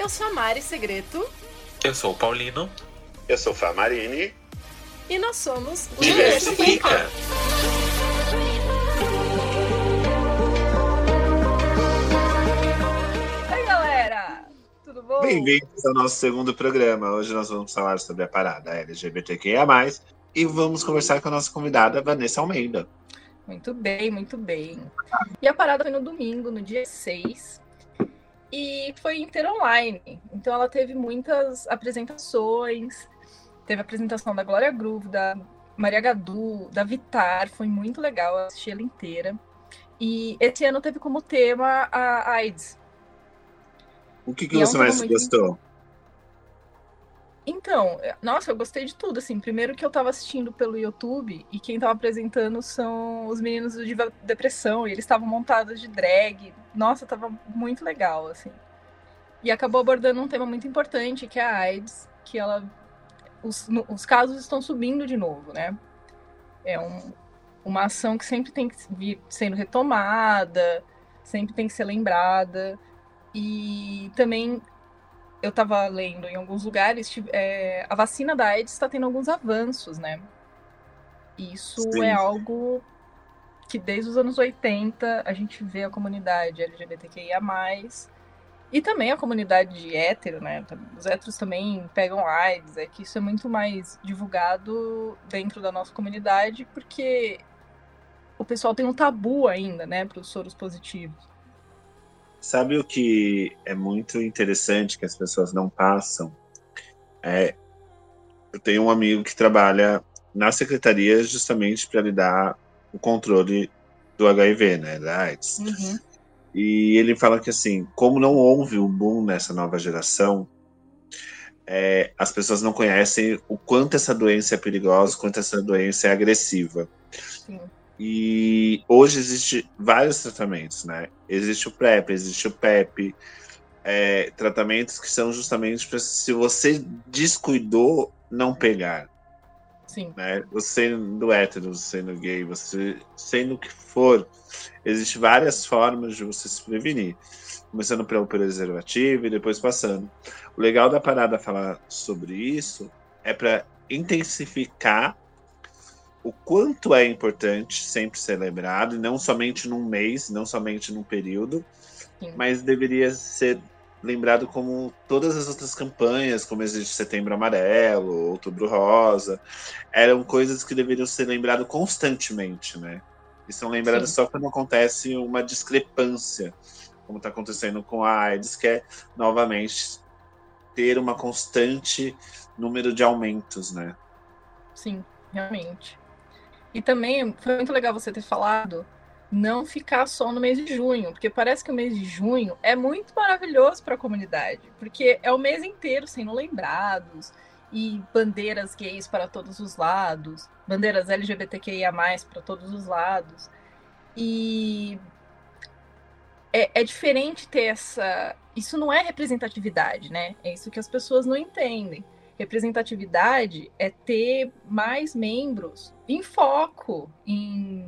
Eu sou a Mari Segreto. Eu sou o Paulino. Eu sou Famarini. E nós somos o Diversifica. Oi, galera! Tudo bom? Bem-vindos ao nosso segundo programa. Hoje nós vamos falar sobre a parada LGBTQIA+, e vamos conversar com a nossa convidada, Vanessa Almeida. Muito bem, muito bem. E a parada foi no domingo, no dia 6, e foi inteira online. Então ela teve muitas apresentações, teve a apresentação da Glória Groove, da Maria Gadu, da Vitar, foi muito legal, eu assisti ela inteira. E esse ano teve como tema a AIDS. O que, que você é um mais gostou? Então, nossa, eu gostei de tudo, assim. Primeiro que eu tava assistindo pelo YouTube e quem tava apresentando são os meninos do Diva Depressão e eles estavam montados de drag. Nossa, tava muito legal, assim. E acabou abordando um tema muito importante, que é a AIDS, que ela... Os, os casos estão subindo de novo, né? É um, uma ação que sempre tem que vir sendo retomada, sempre tem que ser lembrada. E também eu estava lendo em alguns lugares, é, a vacina da AIDS está tendo alguns avanços, né? Isso Sim. é algo que desde os anos 80 a gente vê a comunidade LGBTQIA+, e também a comunidade hétero, né? Os héteros também pegam AIDS, é que isso é muito mais divulgado dentro da nossa comunidade, porque o pessoal tem um tabu ainda, né, para os soros positivos. Sabe o que é muito interessante que as pessoas não passam? É, eu tenho um amigo que trabalha na secretaria justamente para lidar o controle do HIV, né, da AIDS. Uhum. E ele fala que assim, como não houve um boom nessa nova geração, é, as pessoas não conhecem o quanto essa doença é perigosa, o quanto essa doença é agressiva. Sim. E hoje existe vários tratamentos, né? Existe o PrEP, existe o PEP, é, tratamentos que são justamente para se você descuidou, não pegar. Sim. Né? Você sendo hétero, sendo gay, você sendo o que for, existem várias formas de você se prevenir. Começando pelo preservativo e depois passando. O legal da parada falar sobre isso é para intensificar o quanto é importante sempre ser lembrado, e não somente num mês, não somente num período, Sim. mas deveria ser lembrado como todas as outras campanhas, como existe Setembro Amarelo, Outubro Rosa, eram coisas que deveriam ser lembradas constantemente, né? E são lembradas Sim. só quando acontece uma discrepância, como está acontecendo com a AIDS, que é novamente ter uma constante número de aumentos, né? Sim, realmente. E também foi muito legal você ter falado não ficar só no mês de junho, porque parece que o mês de junho é muito maravilhoso para a comunidade, porque é o mês inteiro sendo lembrados e bandeiras gays para todos os lados, bandeiras LGBTQIA+ para todos os lados. E é, é, diferente ter essa. Isso não é representatividade, né? É isso que as pessoas não entendem. Representatividade é ter mais membros em foco, em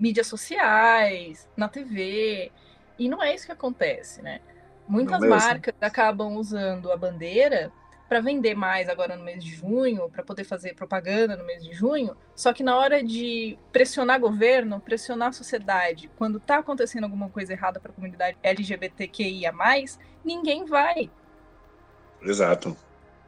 mídias sociais, na TV. E não é isso que acontece, né? Muitas marcas acabam usando a bandeira para vender mais agora no mês de junho, para poder fazer propaganda no mês de junho. Só que na hora de pressionar governo, pressionar a sociedade, quando está acontecendo alguma coisa errada para a comunidade LGBTQIA+, ninguém vai. Exato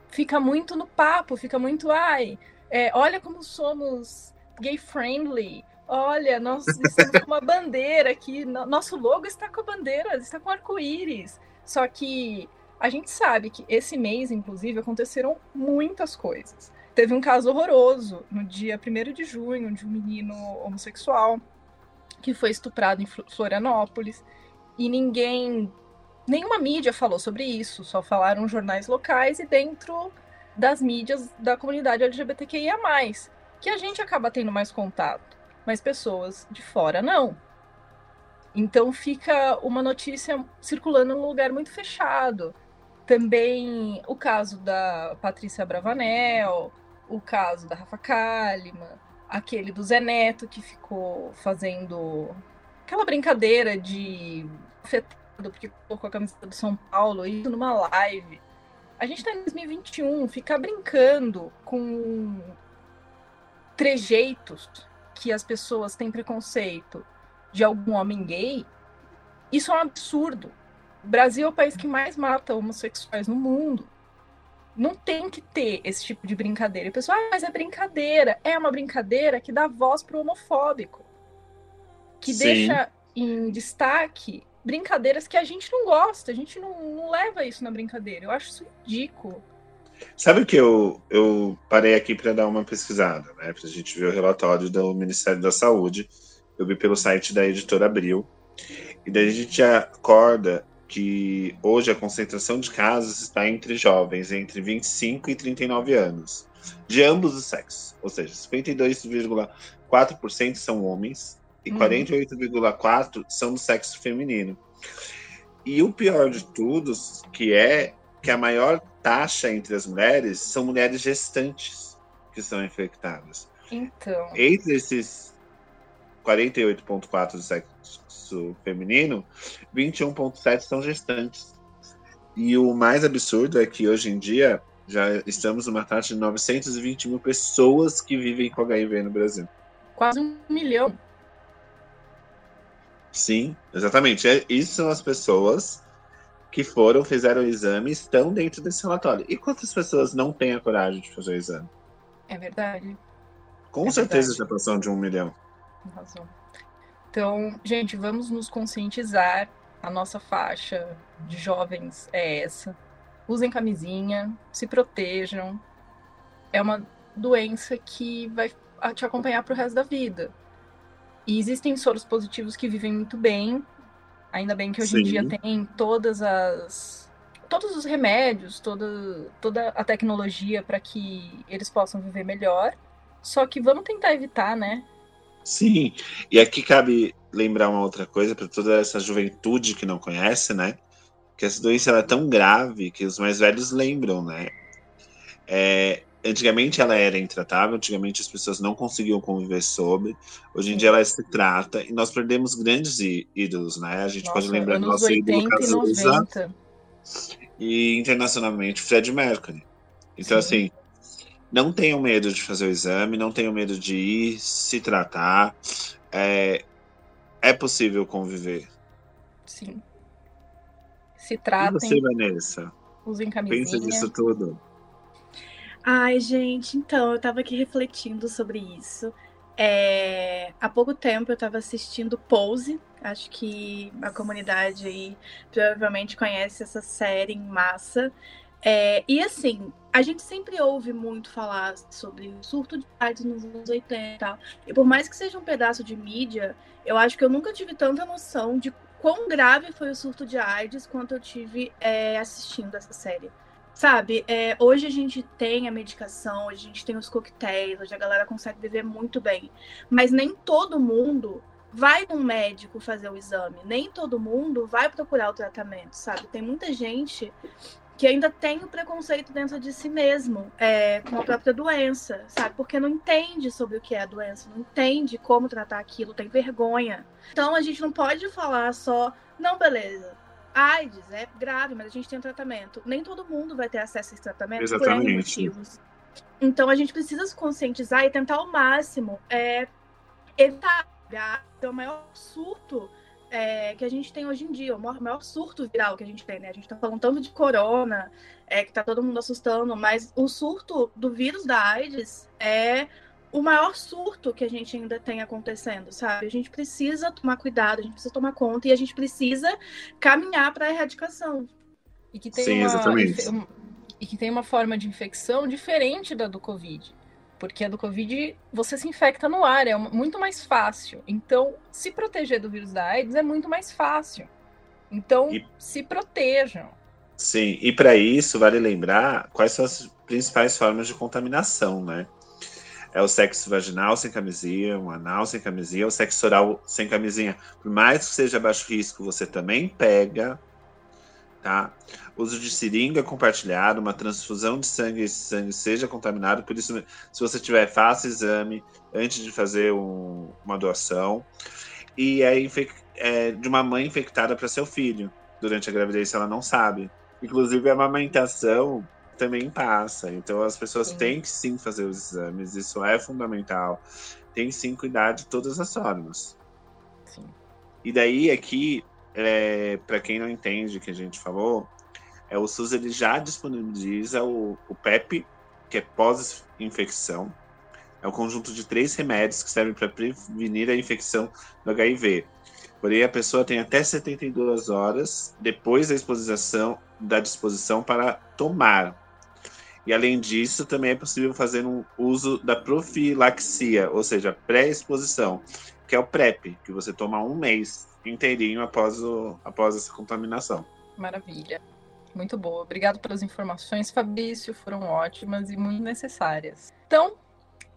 fica muito no papo, fica muito, ai, é, olha como somos gay friendly, olha, nós estamos com uma bandeira aqui, nosso logo está com a bandeira, está com arco-íris. Só que a gente sabe que esse mês, inclusive, aconteceram muitas coisas. Teve um caso horroroso no dia 1 de junho de um menino homossexual que foi estuprado em Florianópolis e ninguém nenhuma mídia falou sobre isso, só falaram jornais locais e dentro das mídias da comunidade LGBTQIA, que a gente acaba tendo mais contato, mas pessoas de fora não. Então fica uma notícia circulando num lugar muito fechado. Também o caso da Patrícia Bravanel, o caso da Rafa Kalimann, aquele do Zé Neto que ficou fazendo aquela brincadeira de porque colocou a camiseta do São Paulo, isso numa live. A gente tá em 2021, ficar brincando com trejeitos que as pessoas têm preconceito de algum homem gay, isso é um absurdo. O Brasil é o país que mais mata homossexuais no mundo. Não tem que ter esse tipo de brincadeira. E o pessoal, ah, mas é brincadeira. É uma brincadeira que dá voz pro homofóbico. Que Sim. deixa em destaque brincadeiras que a gente não gosta. A gente não, não leva isso na brincadeira. Eu acho isso ridículo. Sabe o que eu, eu parei aqui para dar uma pesquisada, né? Para a gente ver o relatório do Ministério da Saúde. Eu vi pelo site da editora Abril. E daí a gente acorda que hoje a concentração de casos está entre jovens entre 25 e 39 anos, de ambos os sexos. Ou seja, 52,4% são homens e uhum. 48,4% são do sexo feminino. E o pior de tudo, que é que a maior taxa entre as mulheres são mulheres gestantes que são infectadas. Então. Entre esses 48,4% do sexo feminino, 21,7% são gestantes. E o mais absurdo é que hoje em dia já estamos numa taxa de 920 mil pessoas que vivem com HIV no Brasil. Quase um milhão. Sim, exatamente. É, isso são as pessoas que foram, fizeram o exame e estão dentro desse relatório. E quantas pessoas não têm a coragem de fazer o exame? É verdade. Com é certeza verdade. já passou de um milhão. Razão. Então, gente, vamos nos conscientizar. A nossa faixa de jovens é essa. Usem camisinha, se protejam. É uma doença que vai te acompanhar para o resto da vida. E existem soros positivos que vivem muito bem. Ainda bem que hoje Sim. em dia tem todas as todos os remédios, toda, toda a tecnologia para que eles possam viver melhor. Só que vamos tentar evitar, né? Sim. E aqui cabe lembrar uma outra coisa para toda essa juventude que não conhece, né? Que essa doença é tão grave que os mais velhos lembram, né? É, antigamente ela era intratável, antigamente as pessoas não conseguiam conviver sobre. Hoje em dia ela se trata e nós perdemos grandes ídolos, né? A gente Nossa, pode lembrar do nosso ídolo Cazuza e internacionalmente Fred Mercury. Então, Sim. assim, não tenham medo de fazer o exame, não tenham medo de ir se tratar. É, é possível conviver. Sim. Se tratem. E você, Vanessa? Usem camisinha. Pensa disso tudo. Ai, gente, então, eu tava aqui refletindo sobre isso. É, há pouco tempo eu estava assistindo Pose, acho que a comunidade aí provavelmente conhece essa série em massa. É, e assim, a gente sempre ouve muito falar sobre o surto de AIDS nos anos 80 e tal. E por mais que seja um pedaço de mídia, eu acho que eu nunca tive tanta noção de quão grave foi o surto de AIDS quanto eu tive é, assistindo essa série. Sabe, é, hoje a gente tem a medicação, hoje a gente tem os coquetéis, hoje a galera consegue viver muito bem. Mas nem todo mundo vai num médico fazer o exame, nem todo mundo vai procurar o tratamento, sabe? Tem muita gente que ainda tem o preconceito dentro de si mesmo é, com a própria doença, sabe? Porque não entende sobre o que é a doença, não entende como tratar aquilo, tem vergonha. Então a gente não pode falar só, não, beleza, AIDS é grave, mas a gente tem um tratamento. Nem todo mundo vai ter acesso a esse tratamento Exatamente. por motivos. Então a gente precisa se conscientizar e tentar ao máximo é, evitar o maior surto é, que a gente tem hoje em dia, o maior, maior, surto viral que a gente tem, né? A gente tá falando tanto de corona, é, que tá todo mundo assustando, mas o surto do vírus da AIDS é o maior surto que a gente ainda tem acontecendo, sabe? A gente precisa tomar cuidado, a gente precisa tomar conta e a gente precisa caminhar para a erradicação. E que tem Sim, uma, exatamente. E que tem uma forma de infecção diferente da do Covid. Porque a do Covid você se infecta no ar, é muito mais fácil. Então, se proteger do vírus da AIDS é muito mais fácil. Então, e... se protejam. Sim, e para isso vale lembrar quais são as principais formas de contaminação, né? É o sexo vaginal sem camisinha, o anal sem camisinha, o sexo oral sem camisinha. Por mais que seja baixo risco, você também pega tá? Uso de seringa compartilhado, uma transfusão de sangue, esse sangue seja contaminado. Por isso, se você tiver, faça exame antes de fazer um, uma doação. E é, é de uma mãe infectada para seu filho. durante a gravidez ela não sabe. Inclusive, a amamentação também passa. Então, as pessoas sim. têm que sim fazer os exames, isso é fundamental. Tem sim cuidar de todas as formas. Sim. E daí, aqui, é, para quem não entende o que a gente falou, é, o SUS ele já disponibiliza o, o PEP, que é pós-infecção. É um conjunto de três remédios que servem para prevenir a infecção do HIV. Porém, a pessoa tem até 72 horas depois da exposição, da disposição para tomar. E além disso, também é possível fazer um uso da profilaxia, ou seja, pré-exposição, que é o PrEP, que você toma um mês inteirinho após, o, após essa contaminação. Maravilha. Muito boa. Obrigado pelas informações, Fabrício. Foram ótimas e muito necessárias. Então,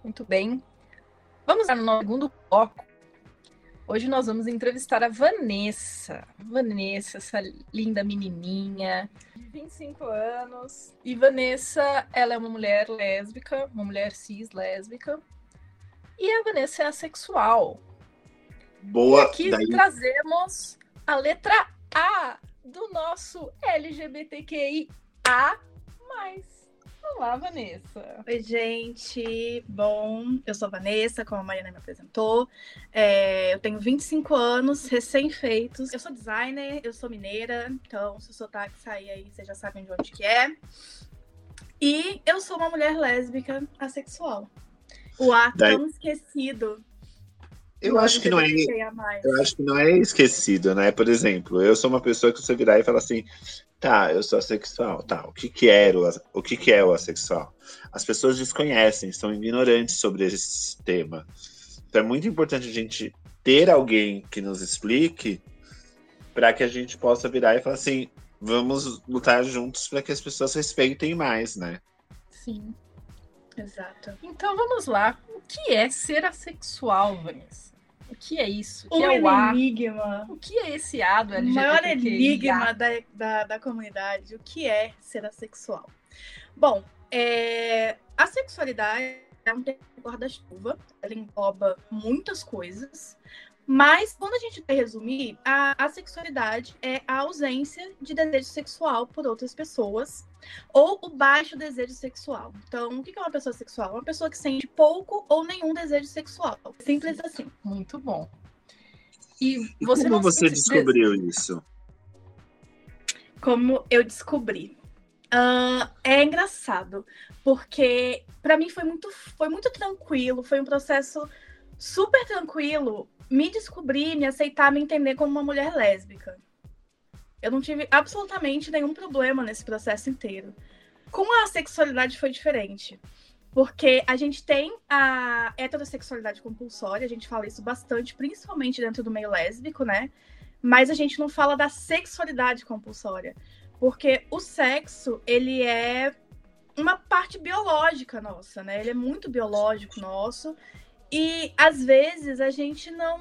muito bem. Vamos para no segundo bloco. Hoje nós vamos entrevistar a Vanessa. Vanessa, essa linda menininha de 25 anos. E Vanessa, ela é uma mulher lésbica, uma mulher cis lésbica. E a Vanessa é assexual. Boa. E aqui daí... trazemos a letra A do nosso LGBTQIA+. Olá, Vanessa. Oi, gente. Bom, eu sou a Vanessa, como a Mariana me apresentou. É, eu tenho 25 anos, recém-feitos. Eu sou designer, eu sou mineira, então se o sotaque sair aí, vocês já sabem de onde que é. E eu sou uma mulher lésbica assexual. O ato Daí... tão esquecido eu acho que não é. Eu acho que não é esquecido, né? Por exemplo, eu sou uma pessoa que você virar e falar assim, tá, eu sou assexual, tá? O que que é o, o que que é o assexual? As pessoas desconhecem, são ignorantes sobre esse tema. Então é muito importante a gente ter alguém que nos explique para que a gente possa virar e falar assim, vamos lutar juntos para que as pessoas respeitem mais, né? Sim. Exato. Então vamos lá. O que é ser assexual, Vanessa? O que é isso? O que um é o enigma. O que é esse A do LGBT? O maior enigma da, da, da comunidade. O que é ser assexual? Bom, é, a sexualidade é um guarda-chuva. Ela engloba muitas coisas. Mas, quando a gente quer resumir, a, a sexualidade é a ausência de desejo sexual por outras pessoas ou o baixo desejo sexual. Então, o que é uma pessoa sexual? Uma pessoa que sente pouco ou nenhum desejo sexual. Simples assim. Muito bom. E, você como você descobriu isso? Como eu descobri? Uh, é engraçado, porque para mim foi muito, foi muito tranquilo, foi um processo super tranquilo me descobrir, me aceitar, me entender como uma mulher lésbica. Eu não tive absolutamente nenhum problema nesse processo inteiro. Com a sexualidade foi diferente. Porque a gente tem a heterossexualidade compulsória, a gente fala isso bastante, principalmente dentro do meio lésbico, né? Mas a gente não fala da sexualidade compulsória. Porque o sexo, ele é uma parte biológica nossa, né? Ele é muito biológico nosso. E às vezes a gente não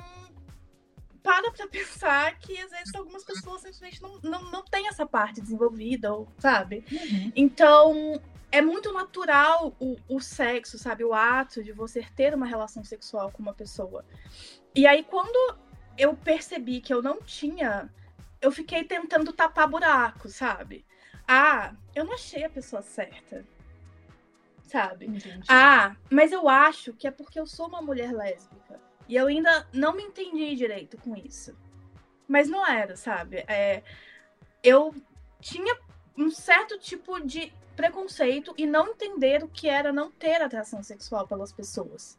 para pra pensar que às vezes algumas pessoas simplesmente não, não, não têm essa parte desenvolvida, ou, sabe? Uhum. Então, é muito natural o, o sexo, sabe? O ato de você ter uma relação sexual com uma pessoa. E aí, quando eu percebi que eu não tinha, eu fiquei tentando tapar buraco, sabe? Ah, eu não achei a pessoa certa. Sabe? Entendi. Ah, mas eu acho que é porque eu sou uma mulher lésbica. E eu ainda não me entendi direito com isso. Mas não era, sabe? É, eu tinha um certo tipo de preconceito e não entender o que era não ter atração sexual pelas pessoas.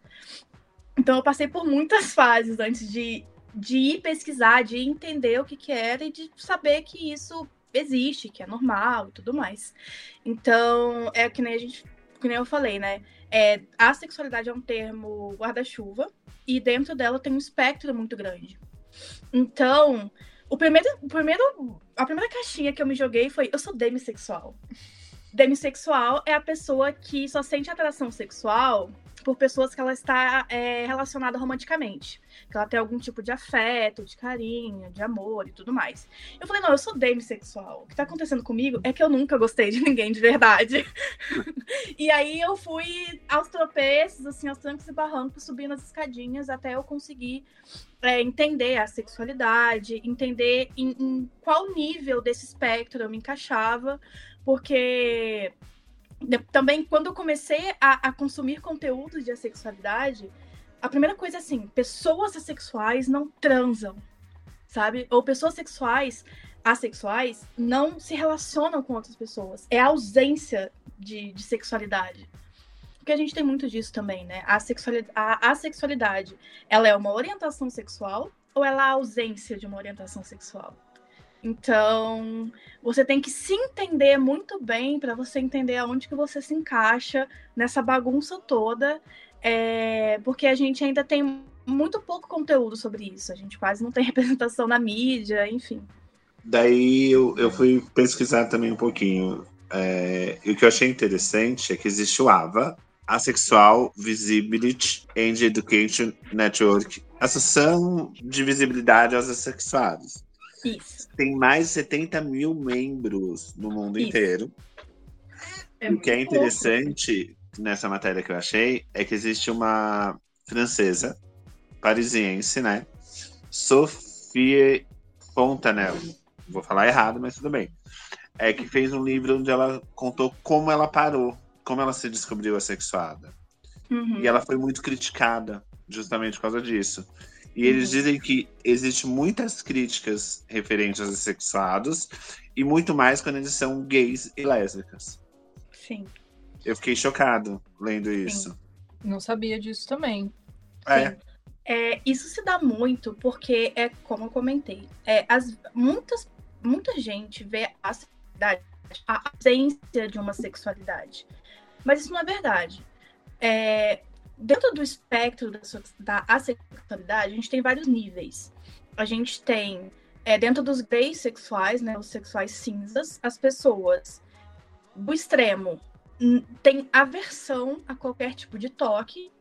Então eu passei por muitas fases antes de, de ir pesquisar, de entender o que, que era e de saber que isso existe, que é normal e tudo mais. Então, é que nem a gente, que nem eu falei, né? É, a sexualidade é um termo guarda-chuva e dentro dela tem um espectro muito grande. Então, o primeiro, o primeiro, a primeira caixinha que eu me joguei foi: eu sou demissexual. Demissexual é a pessoa que só sente atração sexual por pessoas que ela está é, relacionada romanticamente. Que ela tem algum tipo de afeto, de carinho, de amor e tudo mais. Eu falei, não, eu sou demissexual. O que está acontecendo comigo é que eu nunca gostei de ninguém de verdade. e aí eu fui aos tropeços, assim, aos trancos e barrancos, subindo as escadinhas até eu conseguir é, entender a sexualidade, entender em, em qual nível desse espectro eu me encaixava, porque também quando eu comecei a, a consumir conteúdos de assexualidade, a primeira coisa é assim, pessoas assexuais não transam, sabe? Ou pessoas sexuais, assexuais, não se relacionam com outras pessoas. É a ausência de, de sexualidade. Porque a gente tem muito disso também, né? A sexualidade, a assexualidade, ela é uma orientação sexual ou ela é a ausência de uma orientação sexual? Então, você tem que se entender muito bem para você entender aonde que você se encaixa nessa bagunça toda, é, porque a gente ainda tem muito pouco conteúdo sobre isso. A gente quase não tem representação na mídia, enfim. Daí eu, eu fui pesquisar também um pouquinho. É, e o que eu achei interessante é que existe o AVA, Asexual Visibility and Education Network, Associação de Visibilidade aos Assexuados. Isso. Tem mais de 70 mil membros no mundo Isso. inteiro. É o que é interessante nessa matéria que eu achei é que existe uma francesa, parisiense, né? Sophie Fontanel. Vou falar errado, mas tudo bem. É que fez um livro onde ela contou como ela parou, como ela se descobriu assexuada. Uhum. E ela foi muito criticada justamente por causa disso. E eles uhum. dizem que existe muitas críticas referentes aos assexuados e muito mais quando eles são gays e lésbicas. Sim. Eu fiquei chocado lendo Sim. isso. Não sabia disso também. É. é. Isso se dá muito porque é como eu comentei. É, as, muitas, muita gente vê a sexualidade, a ausência de uma sexualidade. Mas isso não é verdade. É, dentro do espectro da, da assexualidade, a gente tem vários níveis. A gente tem, é, dentro dos gays sexuais, né, os sexuais cinzas, as pessoas do extremo têm aversão a qualquer tipo de toque,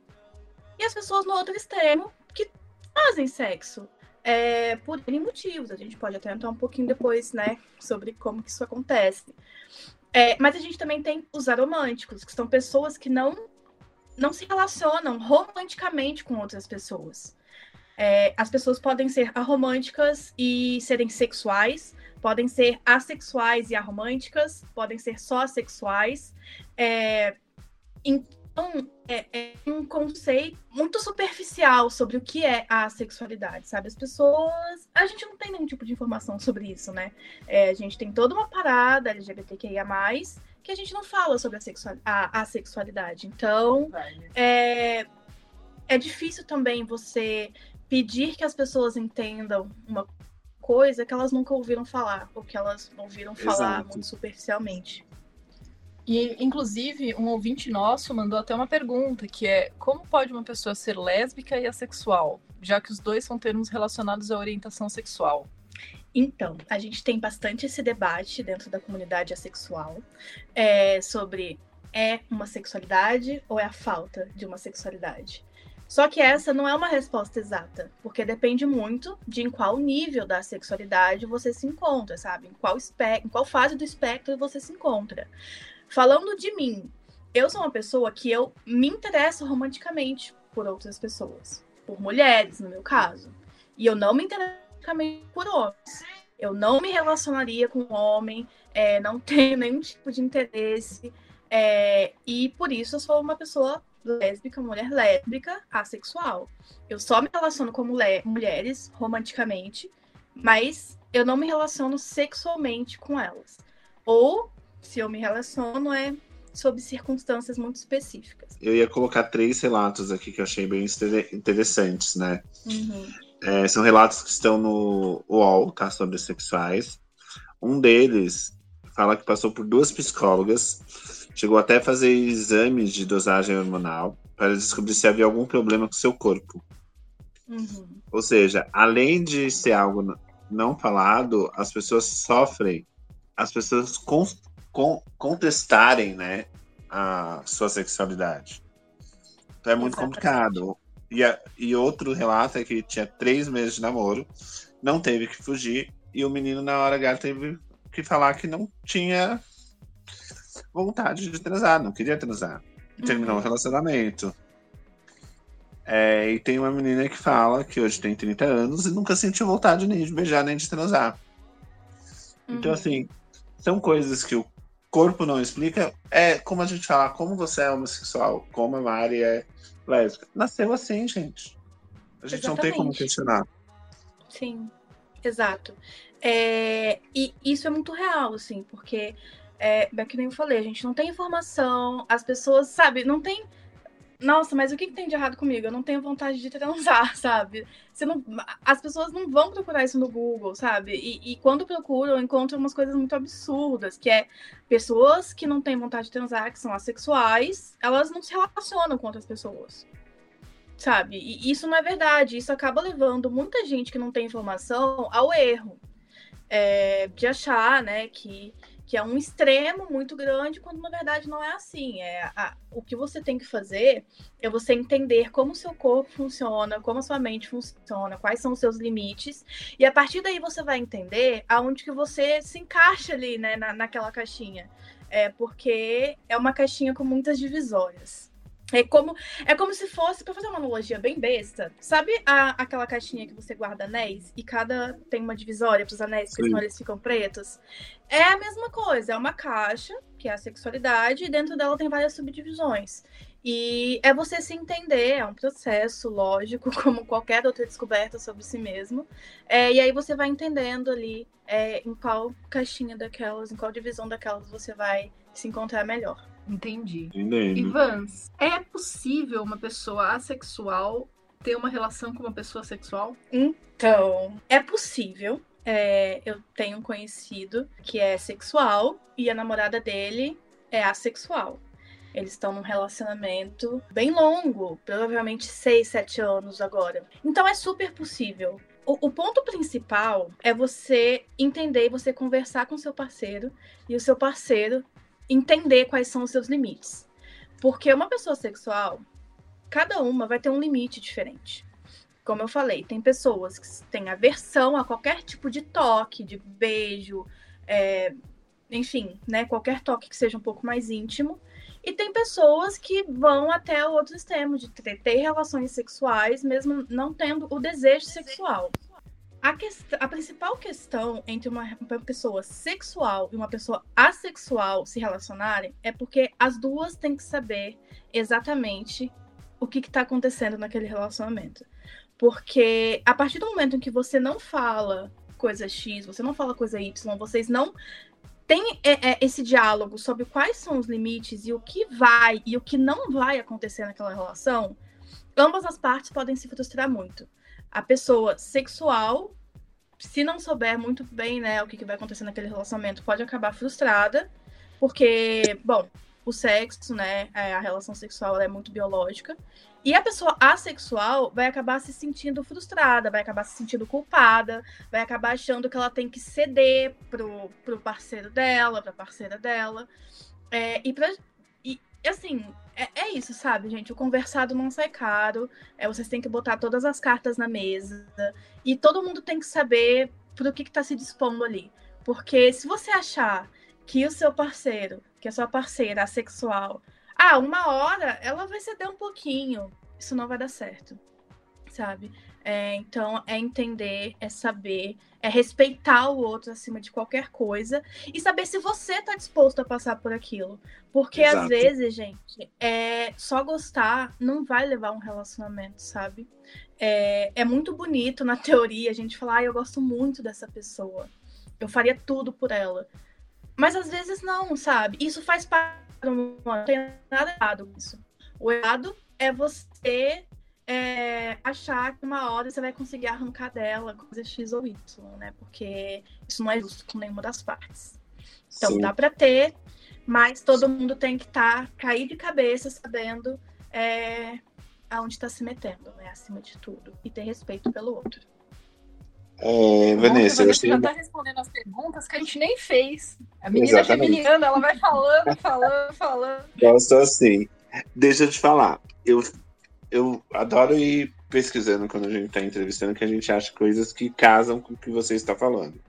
e as pessoas no outro extremo que fazem sexo. É, por N motivos. A gente pode até entrar um pouquinho depois, né, sobre como que isso acontece. É, mas a gente também tem os aromânticos, que são pessoas que não não se relacionam romanticamente com outras pessoas. É, as pessoas podem ser aromânticas e serem sexuais, podem ser assexuais e aromânticas, podem ser só sexuais. É, então, é, é, um conceito muito superficial sobre o que é a sexualidade, sabe? As pessoas. A gente não tem nenhum tipo de informação sobre isso, né? É, a gente tem toda uma parada LGBTQIA que a gente não fala sobre a, sexual, a, a sexualidade. Então, é, é difícil também você pedir que as pessoas entendam uma coisa que elas nunca ouviram falar, ou que elas ouviram falar Exato. muito superficialmente. E, inclusive, um ouvinte nosso mandou até uma pergunta, que é como pode uma pessoa ser lésbica e assexual, já que os dois são termos relacionados à orientação sexual? Então, a gente tem bastante esse debate dentro da comunidade assexual é, sobre é uma sexualidade ou é a falta de uma sexualidade. Só que essa não é uma resposta exata, porque depende muito de em qual nível da sexualidade você se encontra, sabe? Em qual, em qual fase do espectro você se encontra. Falando de mim, eu sou uma pessoa que eu me interesso romanticamente por outras pessoas, por mulheres, no meu caso. E eu não me interesso basicamente por homens. Eu não me relacionaria com um homem, é, não tenho nenhum tipo de interesse, é, e por isso eu sou uma pessoa lésbica, mulher lésbica, assexual. Eu só me relaciono com mulher, mulheres romanticamente, mas eu não me relaciono sexualmente com elas. Ou, se eu me relaciono, é sob circunstâncias muito específicas. Eu ia colocar três relatos aqui que eu achei bem interessantes, né? Uhum. É, são relatos que estão no UOL, tá? Sobre sexuais. Um deles fala que passou por duas psicólogas, chegou até a fazer exames de dosagem hormonal para descobrir se havia algum problema com seu corpo. Uhum. Ou seja, além de ser algo não falado, as pessoas sofrem, as pessoas con con contestarem, né, a sua sexualidade. Então é muito Exatamente. complicado. E, a- e outro relato é que tinha três meses de namoro, não teve que fugir, e o menino, na hora H, teve que falar que não tinha vontade de transar, não queria transar. E terminou Uhum. o relacionamento. É, e tem uma menina que fala que hoje tem 30 anos e nunca sentiu vontade nem de beijar nem de transar. Então, Uhum. assim, são coisas que o corpo não explica. É como a gente fala, como você é homossexual, como a Mari é lésbica. Nasceu assim, gente. A gente não tem como Exatamente. questionar. Sim, exato. É, e isso é muito real, assim, porque, é, é que nem eu falei, a gente não tem informação, as pessoas, sabe, não tem. Nossa, mas o que, que tem de errado comigo? Eu não tenho vontade de transar, sabe? Você não, as pessoas não vão procurar isso no Google, sabe? E, e quando procuram, encontram umas coisas muito absurdas, que é pessoas que não têm vontade de transar, que são assexuais, elas não se relacionam com outras pessoas sabe? E isso não é verdade. Isso acaba levando muita gente que não tem informação ao erro é, de achar, né, que, que é um extremo muito grande, quando na verdade não é assim. É a- o que você tem que fazer é você entender como o seu corpo funciona, como a sua mente funciona, quais são os seus limites, e a partir daí você vai entender aonde que você se encaixa ali, né, na, naquela caixinha. É porque é uma caixinha com muitas divisórias. É como, é como se fosse, pra fazer uma analogia bem besta, sabe a, aquela caixinha que você guarda anéis e cada tem uma divisória pros anéis, porque Sim. senão eles ficam pretos? É a mesma coisa, é uma caixa, que é a sexualidade, e dentro dela tem várias subdivisões. E é você se entender, é um processo lógico, como qualquer outra descoberta sobre si mesmo. É, e aí você vai entendendo ali é, em qual caixinha daquelas, em qual divisão daquelas você vai se encontrar melhor. Entendi. Entendendo? Ivans, é possível uma pessoa assexual ter uma relação com uma pessoa sexual? Então, é possível. É, eu tenho um conhecido que é sexual e a namorada dele é assexual. Eles estão num relacionamento bem longo, provavelmente 6, 7 anos agora. Então é super possível. O, o ponto principal é você entender e você conversar com seu parceiro e o seu parceiro entender quais são os seus limites. Porque uma pessoa sexual, cada uma vai ter um limite diferente como eu falei, tem pessoas que têm aversão a qualquer tipo de toque, de beijo, é, enfim, né? Qualquer toque que seja um pouco mais íntimo. E tem pessoas que vão até o outro extremo, de ter, ter relações sexuais, mesmo não tendo o desejo sexual. A, a principal questão entre uma, uma pessoa sexual e uma pessoa assexual se relacionarem é porque as duas têm que saber exatamente o que está acontecendo naquele relacionamento. Porque a partir do momento em que você não fala coisa X, você não fala coisa Y, vocês não têm é, é, esse diálogo sobre quais são os limites e o que vai e o que não vai acontecer naquela relação, ambas as partes podem se frustrar muito. A pessoa sexual, se não souber muito bem né, o que, que vai acontecer naquele relacionamento, pode acabar frustrada, porque, bom, o sexo, né, é, a relação sexual é muito biológica. E a pessoa assexual vai acabar se sentindo frustrada, vai acabar se sentindo culpada, vai acabar achando que ela tem que ceder pro, pro parceiro dela, pra parceira dela. É, e, pra, e assim, é, é isso, sabe, gente? O conversado não sai caro. É, vocês têm que botar todas as cartas na mesa. E todo mundo tem que saber pro que, que tá se dispondo ali. Porque se você achar que o seu parceiro, que a sua parceira assexual, ah, uma hora ela vai ceder um pouquinho. Isso não vai dar certo, sabe? É, então, é entender, é saber, é respeitar o outro acima de qualquer coisa e saber se você tá disposto a passar por aquilo. Porque Exato. às vezes, gente, é, só gostar não vai levar um relacionamento, sabe? É, é muito bonito na teoria a gente falar, ah, eu gosto muito dessa pessoa. Eu faria tudo por ela. Mas às vezes não, sabe? Isso faz parte do mundo. Não tem nada errado com isso. O errado é você é, achar que uma hora você vai conseguir arrancar dela coisa X ou Y, né? Porque isso não é justo com nenhuma das partes. Então Sim. dá pra ter, mas todo mundo tem que estar cair de cabeça sabendo é, aonde está se metendo, né? Acima de tudo. E ter respeito pelo outro. É, Vanessa, Vanessa achei já tá respondendo as perguntas que a gente nem fez. A menina geminiana, ela vai falando, falando, falando. Gosto assim. Deixa eu te falar. Eu eu adoro ir pesquisando quando a gente está entrevistando, que a gente acha coisas que casam com o que você está falando.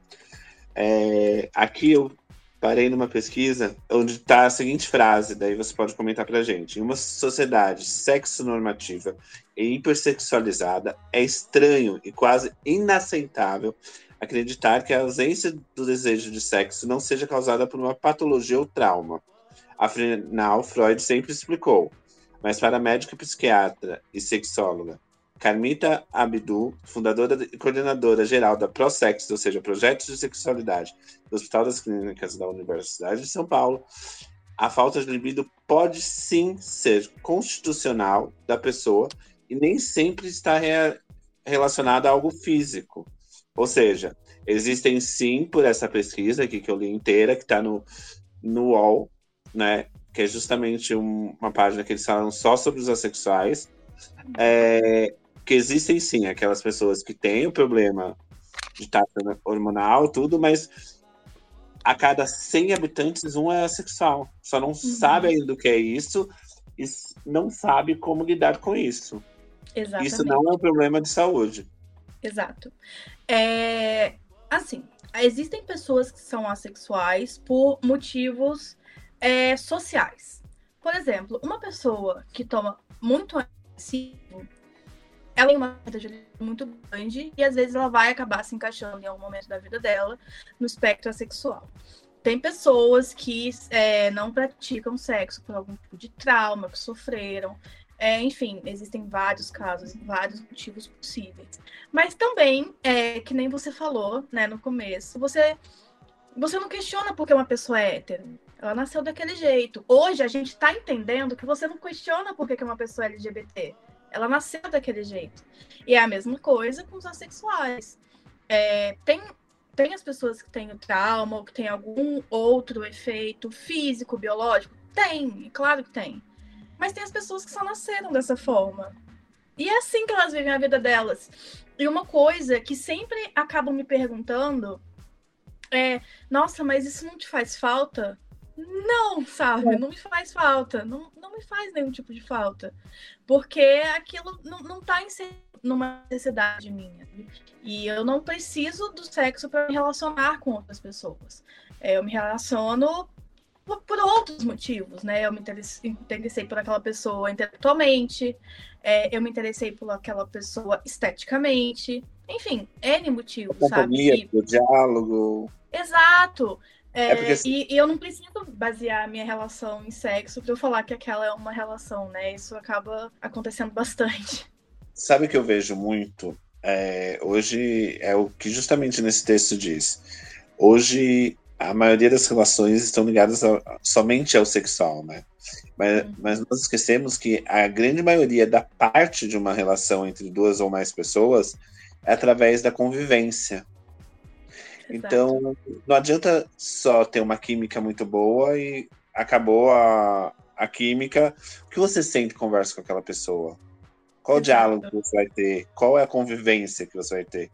É, aqui eu parei numa pesquisa onde está a seguinte frase, daí você pode comentar para a gente. Em uma sociedade sexo normativa e hipersexualizada, é estranho e quase inaceitável acreditar que a ausência do desejo de sexo não seja causada por uma patologia ou trauma. Afinal, Freud sempre explicou. Mas para médica psiquiatra e sexóloga Carmita Abdu, fundadora e coordenadora geral da ProSex, ou seja, Projetos de Sexualidade, do Hospital das Clínicas da Universidade de São Paulo, a falta de libido pode sim ser constitucional da pessoa e nem sempre está re relacionada a algo físico. Ou seja, existem sim, por essa pesquisa aqui que eu li inteira, que está no, no UOL, né, que é justamente um, uma página que eles falam só sobre os assexuais, é, que existem sim aquelas pessoas que têm o problema de taxa hormonal, tudo, mas a cada 100 habitantes, um é assexual. Só não uhum. sabe ainda o que é isso e não sabe como lidar com isso. Exatamente. Isso não é um problema de saúde. Exato. É, assim, existem pessoas que são assexuais por motivos é, sociais. Por exemplo, uma pessoa que toma muito agressivo, ela tem uma perda de muito grande e às vezes ela vai acabar se encaixando em algum momento da vida dela no espectro sexual. Tem pessoas que é, não praticam sexo por algum tipo de trauma que sofreram. É, enfim, existem vários casos, vários motivos possíveis. Mas também, é, que nem você falou né, no começo, você, você não questiona porque uma pessoa é hétero. Ela nasceu daquele jeito. Hoje a gente está entendendo que você não questiona porque que uma pessoa é LGBT. Ela nasceu daquele jeito. E é a mesma coisa com os assexuais. É, tem, tem as pessoas que têm o trauma ou que têm algum outro efeito físico, biológico? Tem, claro que tem. Mas tem as pessoas que só nasceram dessa forma. E é assim que elas vivem a vida delas. E uma coisa que sempre acabam me perguntando é: nossa, mas isso não te faz falta? Não, sabe? Não me faz falta. Não, não me faz nenhum tipo de falta. Porque aquilo não, não tá numa necessidade minha. E eu não preciso do sexo para me relacionar com outras pessoas. É, eu me relaciono por, por, outros motivos, né? Eu me interessei por aquela pessoa intelectualmente, é, eu me interessei por aquela pessoa esteticamente. Enfim, N motivos, a companhia, sabe? O diálogo. Exato. É, é porque... e, e, eu não preciso basear a minha relação em sexo para eu falar que aquela é uma relação, né? Isso acaba acontecendo bastante. Sabe o que eu vejo muito? É, hoje é o que justamente nesse texto diz. Hoje a maioria das relações estão ligadas a, somente ao sexual, né? Mas, uhum. mas nós esquecemos que a grande maioria da parte de uma relação entre duas ou mais pessoas é através da convivência. Então, não adianta só ter uma química muito boa e acabou a, a química. O que você sente conversa com aquela pessoa? Qual o diálogo que você vai ter? Qual é a convivência que você vai ter?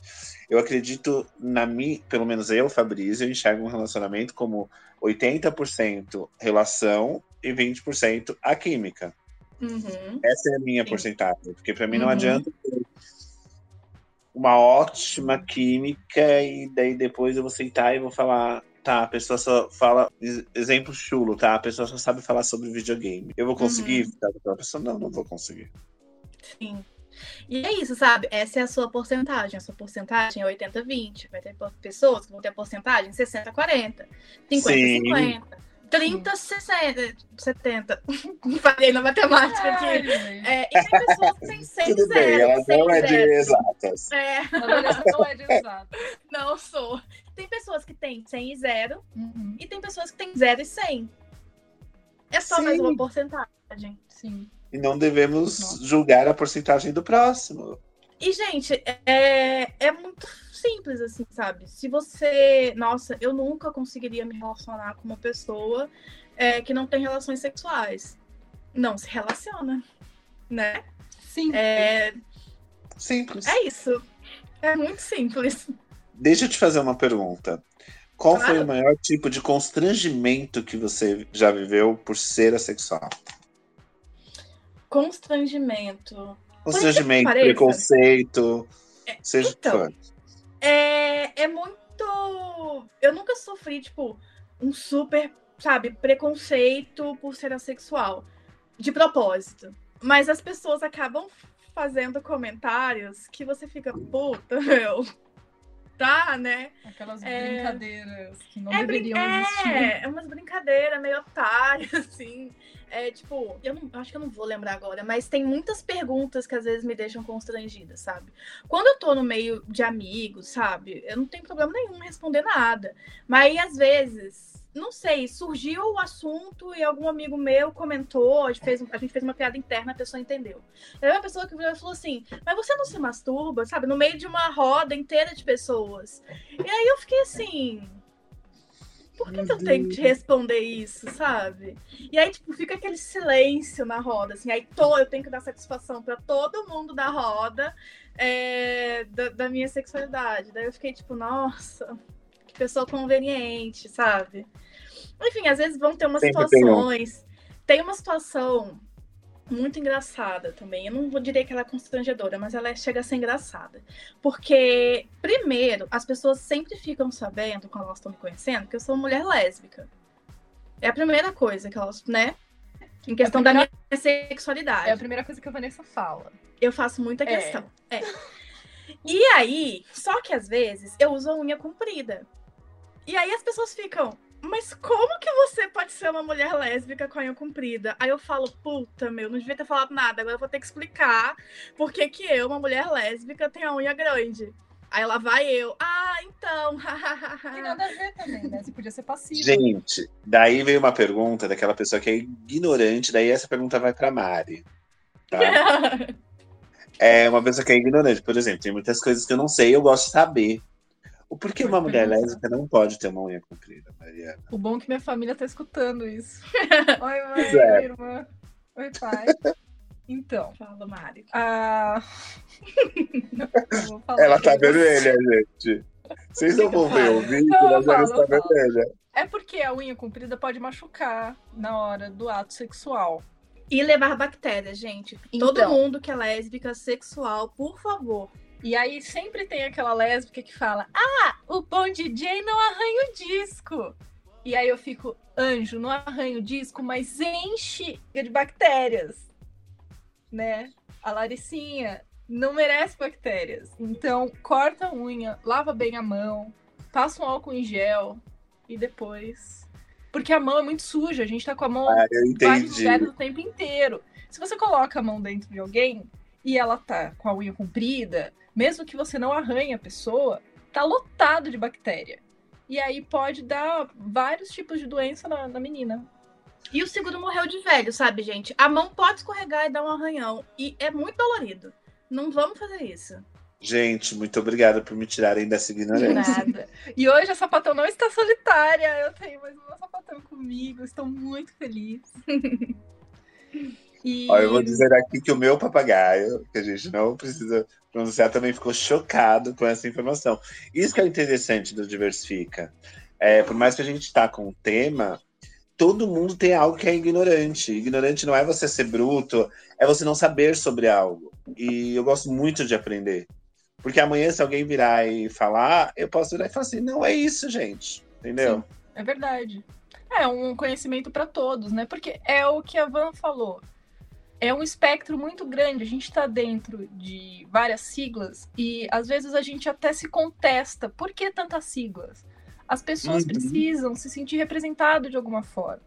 Eu acredito, na mim, pelo menos eu, Fabrício, eu enxergo um relacionamento como 80% relação e 20% a química. Uhum. Essa é a minha Sim. porcentagem, porque para mim uhum. não adianta ter uma ótima química e daí depois eu vou sentar e vou falar tá, a pessoa só fala, exemplo chulo, tá? A pessoa só sabe falar sobre videogame. Eu vou conseguir uhum. ficar com aquela pessoa? Não, não vou conseguir. Sim. E é isso, sabe? Essa é a sua porcentagem. A sua porcentagem é 80-20. Vai ter pessoas que vão ter a porcentagem 60-40, 50-50. 30, 60, 70. Falei na matemática aqui. É, e tem pessoas que têm 100 Tudo zero, bem, ela não é de exatas. É. não é de exatas. Não sou. Tem pessoas que têm 100 e 0 uhum. e tem pessoas que têm 0 e 100. É só Sim. mais uma porcentagem. Sim. E não devemos Nossa. julgar a porcentagem do próximo. E, gente, é, é muito simples, assim, sabe? Se você. Nossa, eu nunca conseguiria me relacionar com uma pessoa é, que não tem relações sexuais. Não se relaciona, né? Sim. É... Simples. É isso. É muito simples. Deixa eu te fazer uma pergunta. Qual claro. foi o maior tipo de constrangimento que você já viveu por ser assexual? constrangimento. Constrangimento, preconceito, seja então, o que for. É, é muito. Eu nunca sofri, tipo, um super, sabe, preconceito por ser assexual. De propósito. Mas as pessoas acabam fazendo comentários que você fica, puta, meu. Tá, né? Aquelas É. brincadeiras que não É, brin- deveriam existir. é, é umas brincadeiras meio otárias, assim. É tipo, eu não, acho que eu não vou lembrar agora, mas tem muitas perguntas que às vezes me deixam constrangida, sabe? Quando eu tô no meio de amigos, sabe? Eu não tenho problema nenhum responder nada. Mas às vezes, não sei, surgiu o assunto e algum amigo meu comentou, a gente fez, a gente fez uma piada interna, a pessoa entendeu. Aí uma pessoa que virou falou assim: Mas você não se masturba, sabe? No meio de uma roda inteira de pessoas. E aí eu fiquei assim. Por que, que eu tenho que te responder isso, sabe? E aí, tipo, fica aquele silêncio na roda, assim. Aí tô, eu tenho que dar satisfação pra todo mundo da roda é, da, da minha sexualidade. Daí eu fiquei, tipo, nossa, que pessoa conveniente, sabe? Enfim, às vezes vão ter umas Sempre tem um. situações. Tem uma situação muito engraçada também. Eu não vou dizer que ela é constrangedora, mas ela é- chega a ser engraçada. Porque, primeiro, as pessoas sempre ficam sabendo, quando elas estão me conhecendo, que eu sou mulher lésbica. É a primeira coisa que elas, né? Em questão da minha sexualidade. É a primeira coisa que a Vanessa fala. Eu faço muita É. questão. É. E aí, só que às vezes eu uso a unha comprida. E aí as pessoas ficam, mas como que você pode ser uma mulher lésbica com a unha comprida? Aí eu falo, puta, meu, não devia ter falado nada, agora eu vou ter que explicar por que que eu, uma mulher lésbica, tenho a unha grande. Aí lá vai eu, ah, então, Tem nada a ver também, né? Você podia ser passivo. Gente, daí veio uma pergunta daquela pessoa que é ignorante, daí essa pergunta vai pra Mari. Tá? É uma pessoa que é ignorante. Por exemplo, tem muitas coisas que eu não sei e eu gosto de saber. O porquê uma mulher lésbica não pode ter uma unha comprida, Mariana? O bom é que minha família tá escutando isso. Oi, mãe, é. irmã. Oi, pai. Então, Fala, Mari. a. Eu vou falar Ela tá vermelha, gente. Vocês não vão ver o vídeo, mas ela está vermelha. É porque a unha comprida pode machucar na hora do ato sexual. E levar bactérias, gente. Então. Todo mundo que é lésbica, sexual, por favor. E aí sempre tem aquela lésbica que fala: Ah, o bom DJ não arranha o disco. E aí eu fico, anjo, não arranha o disco, mas enche de bactérias. Né? A Laricinha não merece bactérias. Então, corta a unha, lava bem a mão, passa um álcool em gel e depois. Porque a mão é muito suja, a gente tá com a mão Ah, vários o tempo inteiro. Se você coloca a mão dentro de alguém e ela tá com a unha comprida, mesmo que você não arranhe a pessoa, tá lotado de bactéria. E aí pode dar vários tipos de doença na, na menina. E o seguro morreu de velho, sabe, gente? A mão pode escorregar e dar um arranhão. E é muito dolorido. Não vamos fazer isso. Gente, muito obrigada por me tirarem dessa ignorância. Nada. E hoje a sapatão não está solitária. Eu tenho mais uma sapatão comigo. Estou muito feliz. E... Ó, eu vou dizer aqui que o meu papagaio, que a gente não precisa pronunciar, também ficou chocado com essa informação. Isso que é interessante do Diversifica. É, por mais que a gente tá com o tema, todo mundo tem algo que é ignorante. Ignorante não é você ser bruto, é você não saber sobre algo. E eu gosto muito de aprender. Porque amanhã, se alguém virar e falar, eu posso virar e falar assim: não é isso, gente. Entendeu? É verdade. É um conhecimento para todos, né? Porque é o que a Van falou. É um espectro muito grande. A gente está dentro de várias siglas e às vezes a gente até se contesta. Por que tantas siglas? As pessoas Uhum. precisam se sentir representado de alguma forma.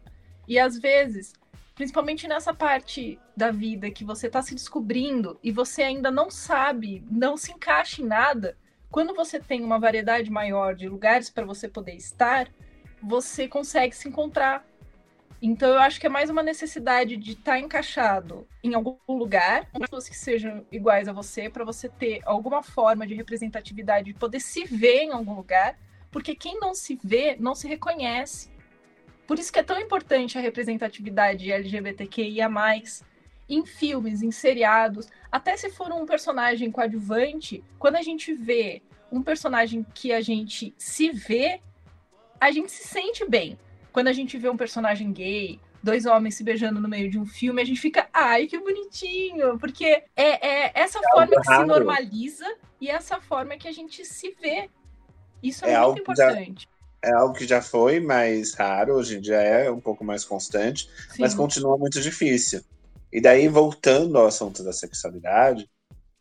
E às vezes, principalmente nessa parte da vida que você está se descobrindo e você ainda não sabe, não se encaixa em nada, quando você tem uma variedade maior de lugares para você poder estar, você consegue se encontrar. Então eu acho que é mais uma necessidade de estar encaixado em algum lugar, pessoas que sejam iguais a você, para você ter alguma forma de representatividade, de poder se ver em algum lugar, porque quem não se vê não se reconhece. Por isso que é tão importante a representatividade LGBTQIA+, em filmes, em seriados, até se for um personagem coadjuvante, quando a gente vê um personagem que a gente se vê, a gente se sente bem. Quando a gente vê um personagem gay, dois homens se beijando no meio de um filme, a gente fica, ai, que bonitinho, porque é, é essa É forma que se normaliza e essa forma que a gente se vê. Isso é, É muito já- importante. É algo que já foi mais raro, hoje em dia é um pouco mais constante, mas Sim. continua muito difícil. E daí, voltando ao assunto da sexualidade,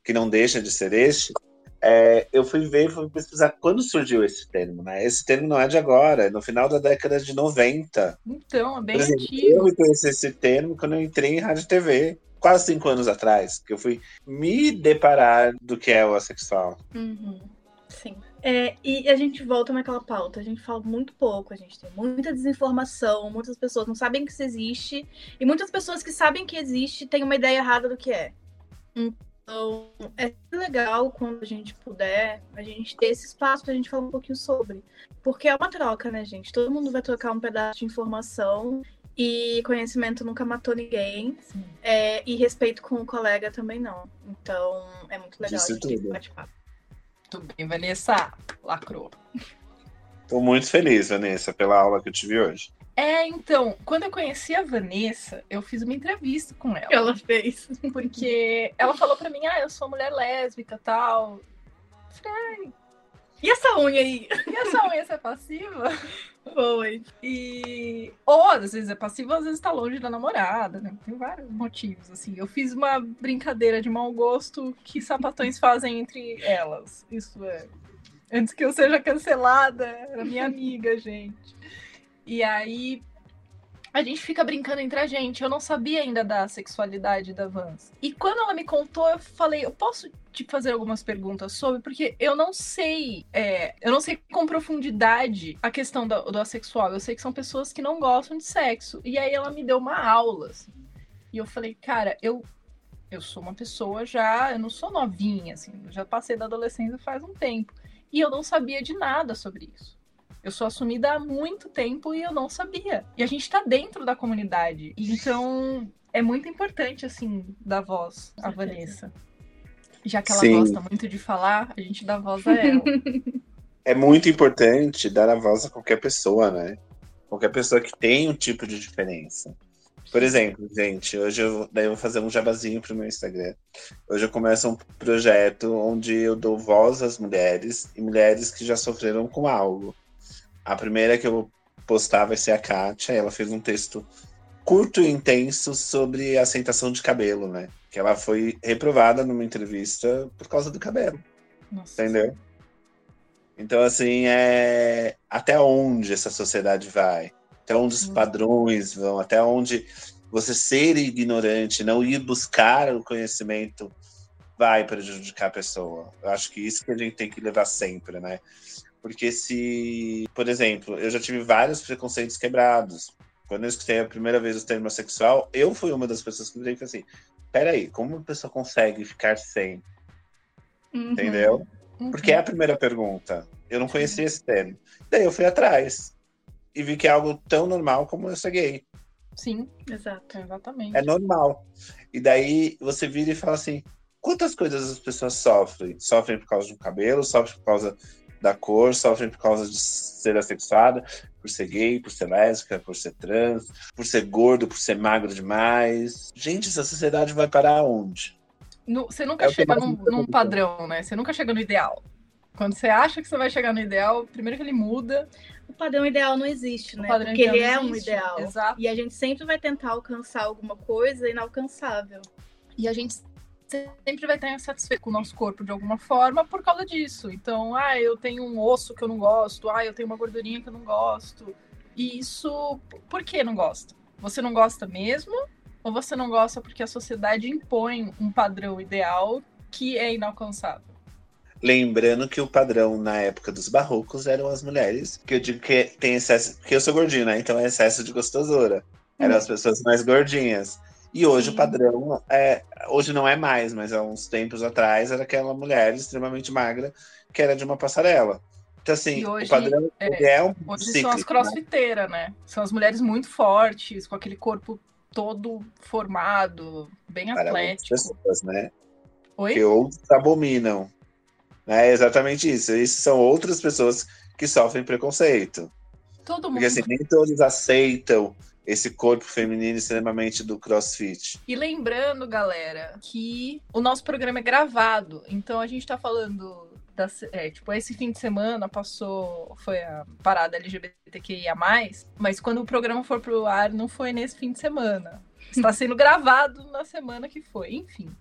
que não deixa de ser este, é, eu fui ver, fui pesquisar quando surgiu esse termo, né? Esse termo não é de agora, é no final da década de 90. Então, é bem Por exemplo, antigo. eu conheci esse termo quando eu entrei em rádio e TV, quase cinco anos atrás, que eu fui me deparar do que é o assexual. Uhum, Sim. É, e a gente volta naquela pauta, a gente fala muito pouco, a gente tem muita desinformação, muitas pessoas não sabem que isso existe, e muitas pessoas que sabem que existe têm uma ideia errada do que é. Então, é legal quando a gente puder, a gente ter esse espaço pra gente falar um pouquinho sobre. Porque é uma troca, né, gente? Todo mundo vai trocar um pedaço de informação e conhecimento nunca matou ninguém. É, e respeito com o colega também não. Então, é muito legal Disse a gente ter esse tudo. bate-papo. Tudo bem, Vanessa. Lacrou. Tô muito feliz, Vanessa, pela aula que eu tive hoje. É, então, quando eu conheci a Vanessa, eu fiz uma entrevista com ela. Ela fez. Porque ela falou pra mim, ah, eu sou mulher lésbica e tal. E essa unha aí? E essa unha é passiva? Foi. E. Ou às vezes é passiva, às vezes tá longe da namorada, né? Tem vários motivos, assim. Eu fiz uma brincadeira de mau gosto que sapatões fazem entre elas. Isso é. Antes que eu seja cancelada, era minha amiga, gente. E aí. A gente fica brincando entre a gente. Eu não sabia ainda da sexualidade da Vans. E quando ela me contou, eu falei, eu posso te fazer algumas perguntas sobre, porque eu não sei, é, eu não sei com profundidade a questão do, do assexual. Eu sei que são pessoas que não gostam de sexo. E aí ela me deu uma aula, assim. E eu falei, cara, eu eu sou uma pessoa já, eu não sou novinha, assim, já passei da adolescência faz um tempo. E eu não sabia de nada sobre isso. Eu sou assumida há muito tempo e eu não sabia. E a gente tá dentro da comunidade. Então, é muito importante, assim, dar voz à. Vanessa. Já que ela Sim. gosta muito de falar, a gente dá voz a ela. É muito importante dar a voz a qualquer pessoa, né? Qualquer pessoa que tem um tipo de diferença. Por exemplo, gente, hoje eu, daí eu vou fazer um jabazinho pro meu Instagram. Hoje eu começo um projeto onde eu dou voz às mulheres e mulheres que já sofreram com algo. A primeira que eu vou postar vai ser a Kátia. Ela fez um texto curto e intenso sobre aceitação de cabelo, né? Que ela foi reprovada numa entrevista por causa do cabelo. Nossa. Entendeu? Então, assim, é até onde essa sociedade vai? Até onde os Hum. padrões vão? Até onde você ser ignorante, não ir buscar o conhecimento, vai prejudicar a pessoa? Eu acho que isso que a gente tem que levar sempre, né? Porque se, por exemplo, eu já tive vários preconceitos quebrados. Quando eu escutei a primeira vez o termo sexual, eu fui uma das pessoas que me disse assim: peraí, como uma pessoa consegue ficar sem? Uhum. Entendeu? Uhum. Porque é a primeira pergunta. Eu não conhecia esse termo. Daí eu fui atrás. E vi que é algo tão normal como eu ser gay. Sim, Exato. exatamente. É normal. E daí você vira e fala assim: quantas coisas as pessoas sofrem? Sofrem por causa do cabelo, sofrem por causa da cor, sofrem por causa de ser assexuada, por ser gay, por ser lésbica, por ser trans, por ser gordo, por ser magro demais. Gente, essa sociedade vai parar onde? No- você nunca É chega num, num padrão, né? Você nunca chega no ideal. Quando você acha que você vai chegar no ideal, primeiro que ele muda. O padrão ideal não existe, O né? padrão Porque ele é um ideal. Exato. E a gente sempre vai tentar alcançar alguma coisa inalcançável. E a gente sempre vai estar insatisfeito com o nosso corpo de alguma forma por causa disso. Então, ah, eu tenho um osso que eu não gosto, ah, eu tenho uma gordurinha que eu não gosto. E isso, por que não gosta? Você não gosta mesmo? Ou você não gosta porque a sociedade impõe um padrão ideal que é inalcançável? Lembrando que o padrão na época dos barrocos eram as mulheres, que eu digo que tem excesso, porque eu sou gordinho, né? Então é excesso de gostosura. Eram as pessoas mais gordinhas. E hoje Sim. o padrão é, hoje não é mais, mas há uns tempos atrás era aquela mulher extremamente magra que era de uma passarela. Então assim, E hoje, o padrão é, é um Hoje cíclico, são as né? crossfiteiras, né? São as mulheres muito fortes, com aquele corpo todo formado, bem para atlético. pessoas, né? Oi? que outros abominam. É exatamente isso. Isso são outras pessoas que sofrem preconceito. Todo mundo. Porque assim, nem todos aceitam esse corpo feminino extremamente do crossfit. E lembrando, galera, que o nosso programa é gravado, então a gente tá falando. Da, é, tipo, esse fim de semana passou, foi a parada LGBTQIA, mas quando o programa for pro ar, não foi nesse fim de semana. Está sendo gravado na semana que foi. Enfim,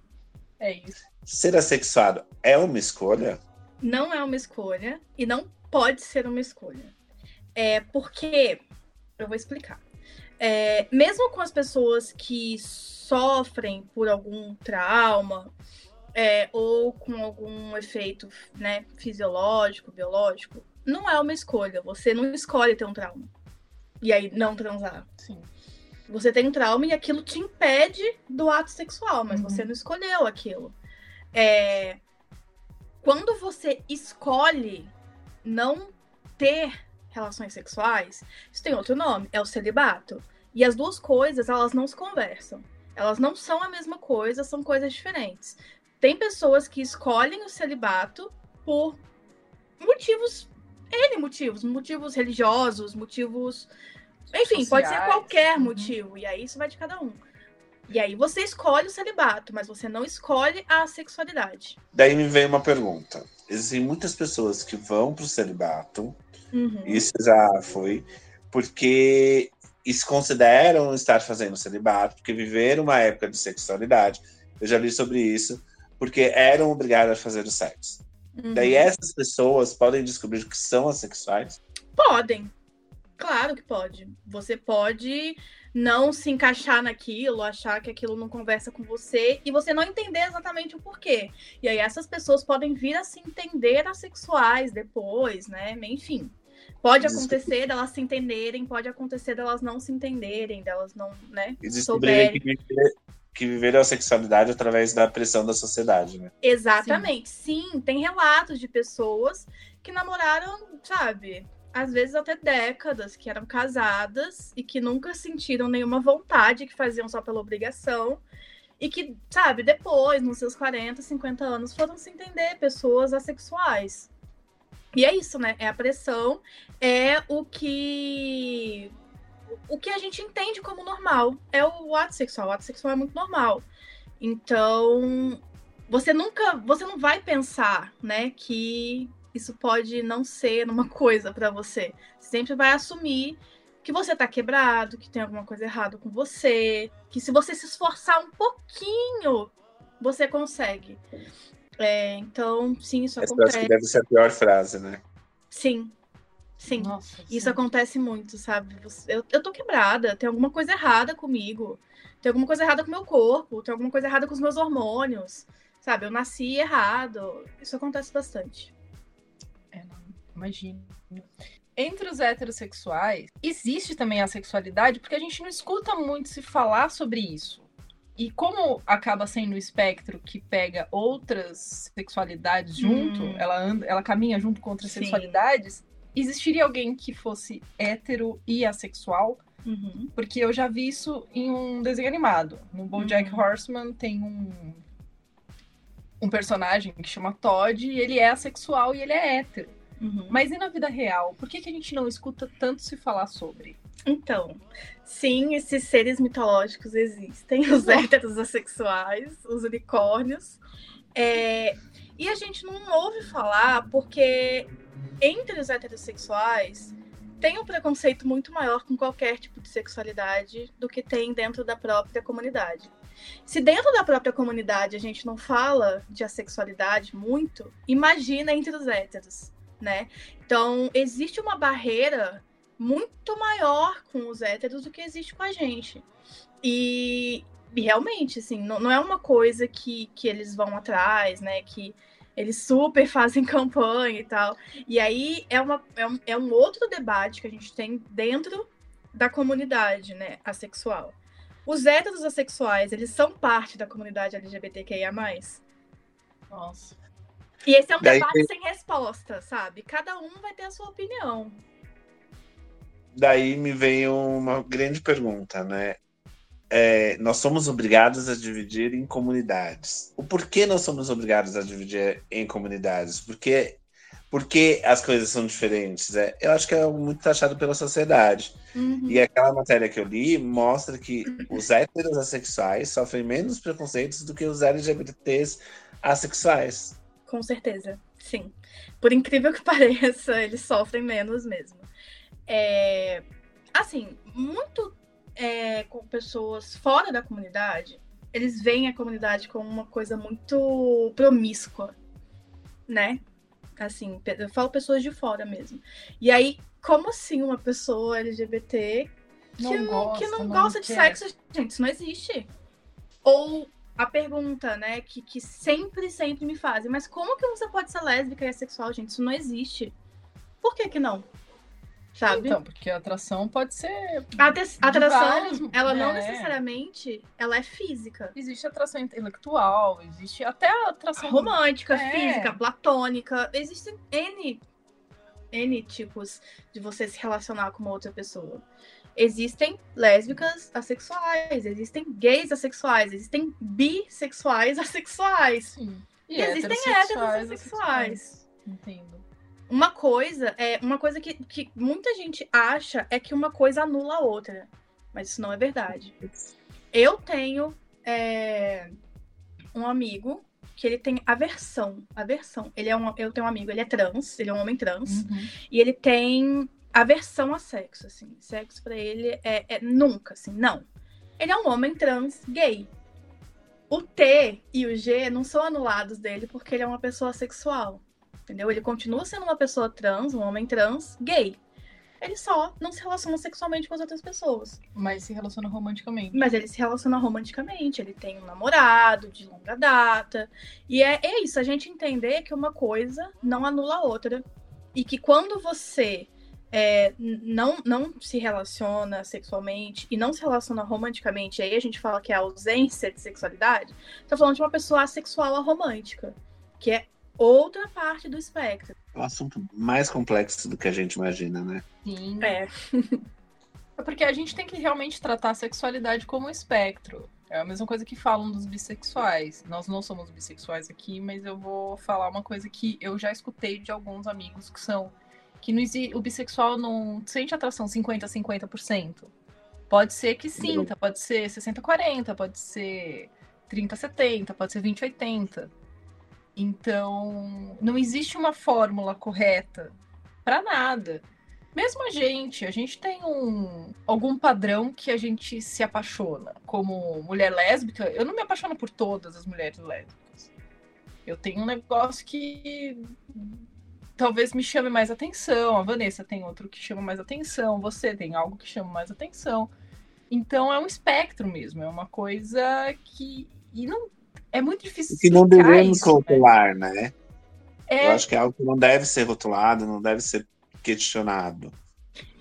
é isso. Ser assexuado é uma escolha? Não é uma escolha e não pode ser uma escolha. É porque. Eu vou explicar. É, mesmo com as pessoas que sofrem por algum trauma é, ou com algum efeito né, fisiológico, biológico, não é uma escolha. Você não escolhe ter um trauma. E aí não transar. Sim. Você tem um trauma e aquilo te impede do ato sexual, mas Uhum. você não escolheu aquilo. É, Quando você escolhe não ter relações sexuais, isso tem outro nome, é o celibato. E as duas coisas, elas não se conversam. Elas não são a mesma coisa, são coisas diferentes. Tem pessoas que escolhem o celibato por motivos, N motivos, motivos religiosos, motivos. Enfim, pode ser Sociais. qualquer Uhum. motivo. E aí isso vai de cada um. E aí você escolhe o celibato, mas você não escolhe a sexualidade. Daí me vem uma pergunta. Existem muitas pessoas que vão pro celibato, Uhum. isso já foi, porque se consideram estar fazendo celibato, porque viveram uma época de sexualidade. Eu já li sobre isso, porque eram obrigadas a fazer o sexo. Uhum. Daí essas pessoas podem descobrir que são assexuais. Podem. Claro que pode. Você pode não se encaixar naquilo, achar que aquilo não conversa com você e você não entender exatamente o porquê. E aí essas pessoas podem vir a se entender assexuais depois, né? Enfim. Pode acontecer delas se entenderem, pode acontecer delas não se entenderem, delas não, né? E descobrirem que, viver- que viveram a sexualidade através da pressão da sociedade, né? Exatamente. Sim. tem relatos de pessoas que namoraram, sabe, às vezes até décadas, que eram casadas e que nunca sentiram nenhuma vontade, que faziam só pela obrigação. E que, sabe, depois, nos seus 40, 50 anos, foram se entender pessoas assexuais. E é isso, né? É a pressão, é o que. O que a gente entende como normal. É o ato sexual. O ato sexual é muito normal. Então, você nunca, você não vai pensar, né, que isso pode não ser uma coisa pra você. Você sempre vai assumir que você tá quebrado, que tem alguma coisa errada com você, que se você se esforçar um pouquinho, você consegue. É, então, sim, isso Essa eu acho que acontece. deve ser a pior frase, né? Sim. Sim. Nossa, Isso sim. acontece muito, sabe? Eu, eu tô quebrada, tem alguma coisa errada comigo. Tem alguma coisa errada com o meu corpo, tem alguma coisa errada com os meus hormônios. Sabe? Eu nasci errado. Isso acontece bastante. É, não, imagino. Entre os heterossexuais, existe também a sexualidade, porque a gente não escuta muito se falar sobre isso. E como acaba sendo o espectro que pega outras sexualidades junto, Hum. ela, anda, ela caminha junto com outras Sim. sexualidades, existiria alguém que fosse hétero e assexual? Uhum. Porque eu já vi isso em um desenho animado. No BoJack Uhum. Horseman tem um um personagem que chama Todd e ele é assexual e ele é hétero. Uhum. Mas e na vida real? Por que, que a gente não escuta tanto se falar sobre? Então, sim, esses seres mitológicos existem, os héteros assexuais, os unicórnios. É, e a gente não ouve falar porque entre os heterossexuais tem um preconceito muito maior com qualquer tipo de sexualidade do que tem dentro da própria comunidade. Se dentro da própria comunidade a gente não fala de assexualidade muito, imagina entre os héteros, né? Então, existe uma barreira muito maior com os héteros do que existe com a gente. E, e realmente, assim, não, não é uma coisa que, que eles vão atrás, né? Que eles super fazem campanha e tal. E aí é, uma, é, um, é um outro debate que a gente tem dentro da comunidade, né? Assexual. Os héteros assexuais, eles são parte da comunidade LGBTQIA+. Nossa. E esse é um Daí debate tem- sem resposta, sabe? Cada um vai ter a sua opinião. Daí me vem uma grande pergunta, né? É, nós somos obrigados a dividir em comunidades. O porquê nós somos obrigados a dividir em comunidades? Porque por que as coisas são diferentes. É, eu acho que é muito taxado pela sociedade. Uhum. E aquela matéria que eu li mostra que os héteros assexuais sofrem menos preconceitos do que os LGBTs assexuais. Com certeza, sim. Por incrível que pareça, eles sofrem menos mesmo. É, assim, muito é, com pessoas fora da comunidade, eles veem a comunidade como uma coisa muito promíscua, né? Assim, eu falo pessoas de fora mesmo. E aí, como assim uma pessoa LGBT que Não gosta, que não não gosta de quer. sexo, gente, isso não existe. Ou a pergunta, né, que, que sempre, sempre me fazem, mas como que você pode ser lésbica e assexual, gente? Isso não existe. Por que que não? Sabe? Então, porque a atração pode ser. a a atração, ela não é. necessariamente, ela é física. Existe atração intelectual, existe até a atração Romântica, É. física, platônica. Existem N, N tipos de você se relacionar com uma outra pessoa. Existem lésbicas assexuais, existem gays assexuais, existem bissexuais assexuais. Sim. E existem héteros assexuais. Entendo. Uma coisa, é uma coisa que, que muita gente acha é que uma coisa anula a outra. Mas isso não é verdade. Eu tenho é, um amigo que ele tem aversão. Aversão. Ele é um, eu tenho um amigo, ele é trans, ele é um homem trans. Uhum. E ele tem aversão a sexo, assim. Sexo pra ele é, é nunca, assim, não. Ele é um homem trans gay. O T e o G não são anulados dele porque ele é uma pessoa sexual. Entendeu? Ele continua sendo uma pessoa trans, um homem trans, gay. Ele só não se relaciona sexualmente com as outras pessoas. Mas se relaciona romanticamente. Mas ele se relaciona romanticamente, ele tem um namorado de longa data. E é, é isso, a gente entender que uma coisa não anula a outra. E que quando você é, não, não se relaciona sexualmente e não se relaciona romanticamente, aí a gente fala que é a ausência de sexualidade, tá falando de uma pessoa assexual aromântica, que é outra parte do espectro. É um assunto mais complexo do que a gente imagina, né? Sim. É, É porque a gente tem que realmente tratar a sexualidade como um espectro. É a mesma coisa que falam dos bissexuais. Nós não somos bissexuais aqui, mas eu vou falar uma coisa que eu já escutei de alguns amigos que são que não o bissexual não sente atração 50 50%. Pode ser que sinta, pode ser 60 40, pode ser 30 70, pode ser 20 80. Então, não existe uma fórmula correta para nada. Mesmo a gente, a gente tem um algum padrão que a gente se apaixona. Como mulher lésbica, eu não me apaixono por todas as mulheres lésbicas. Eu tenho um negócio que talvez me chame mais atenção. A Vanessa tem outro que chama mais atenção. Você tem algo que chama mais atenção. Então é um espectro mesmo. É uma coisa que e não é muito difícil. Que não devemos isso, né? rotular, né? Eu É, acho que é algo que não deve ser rotulado, não deve ser questionado.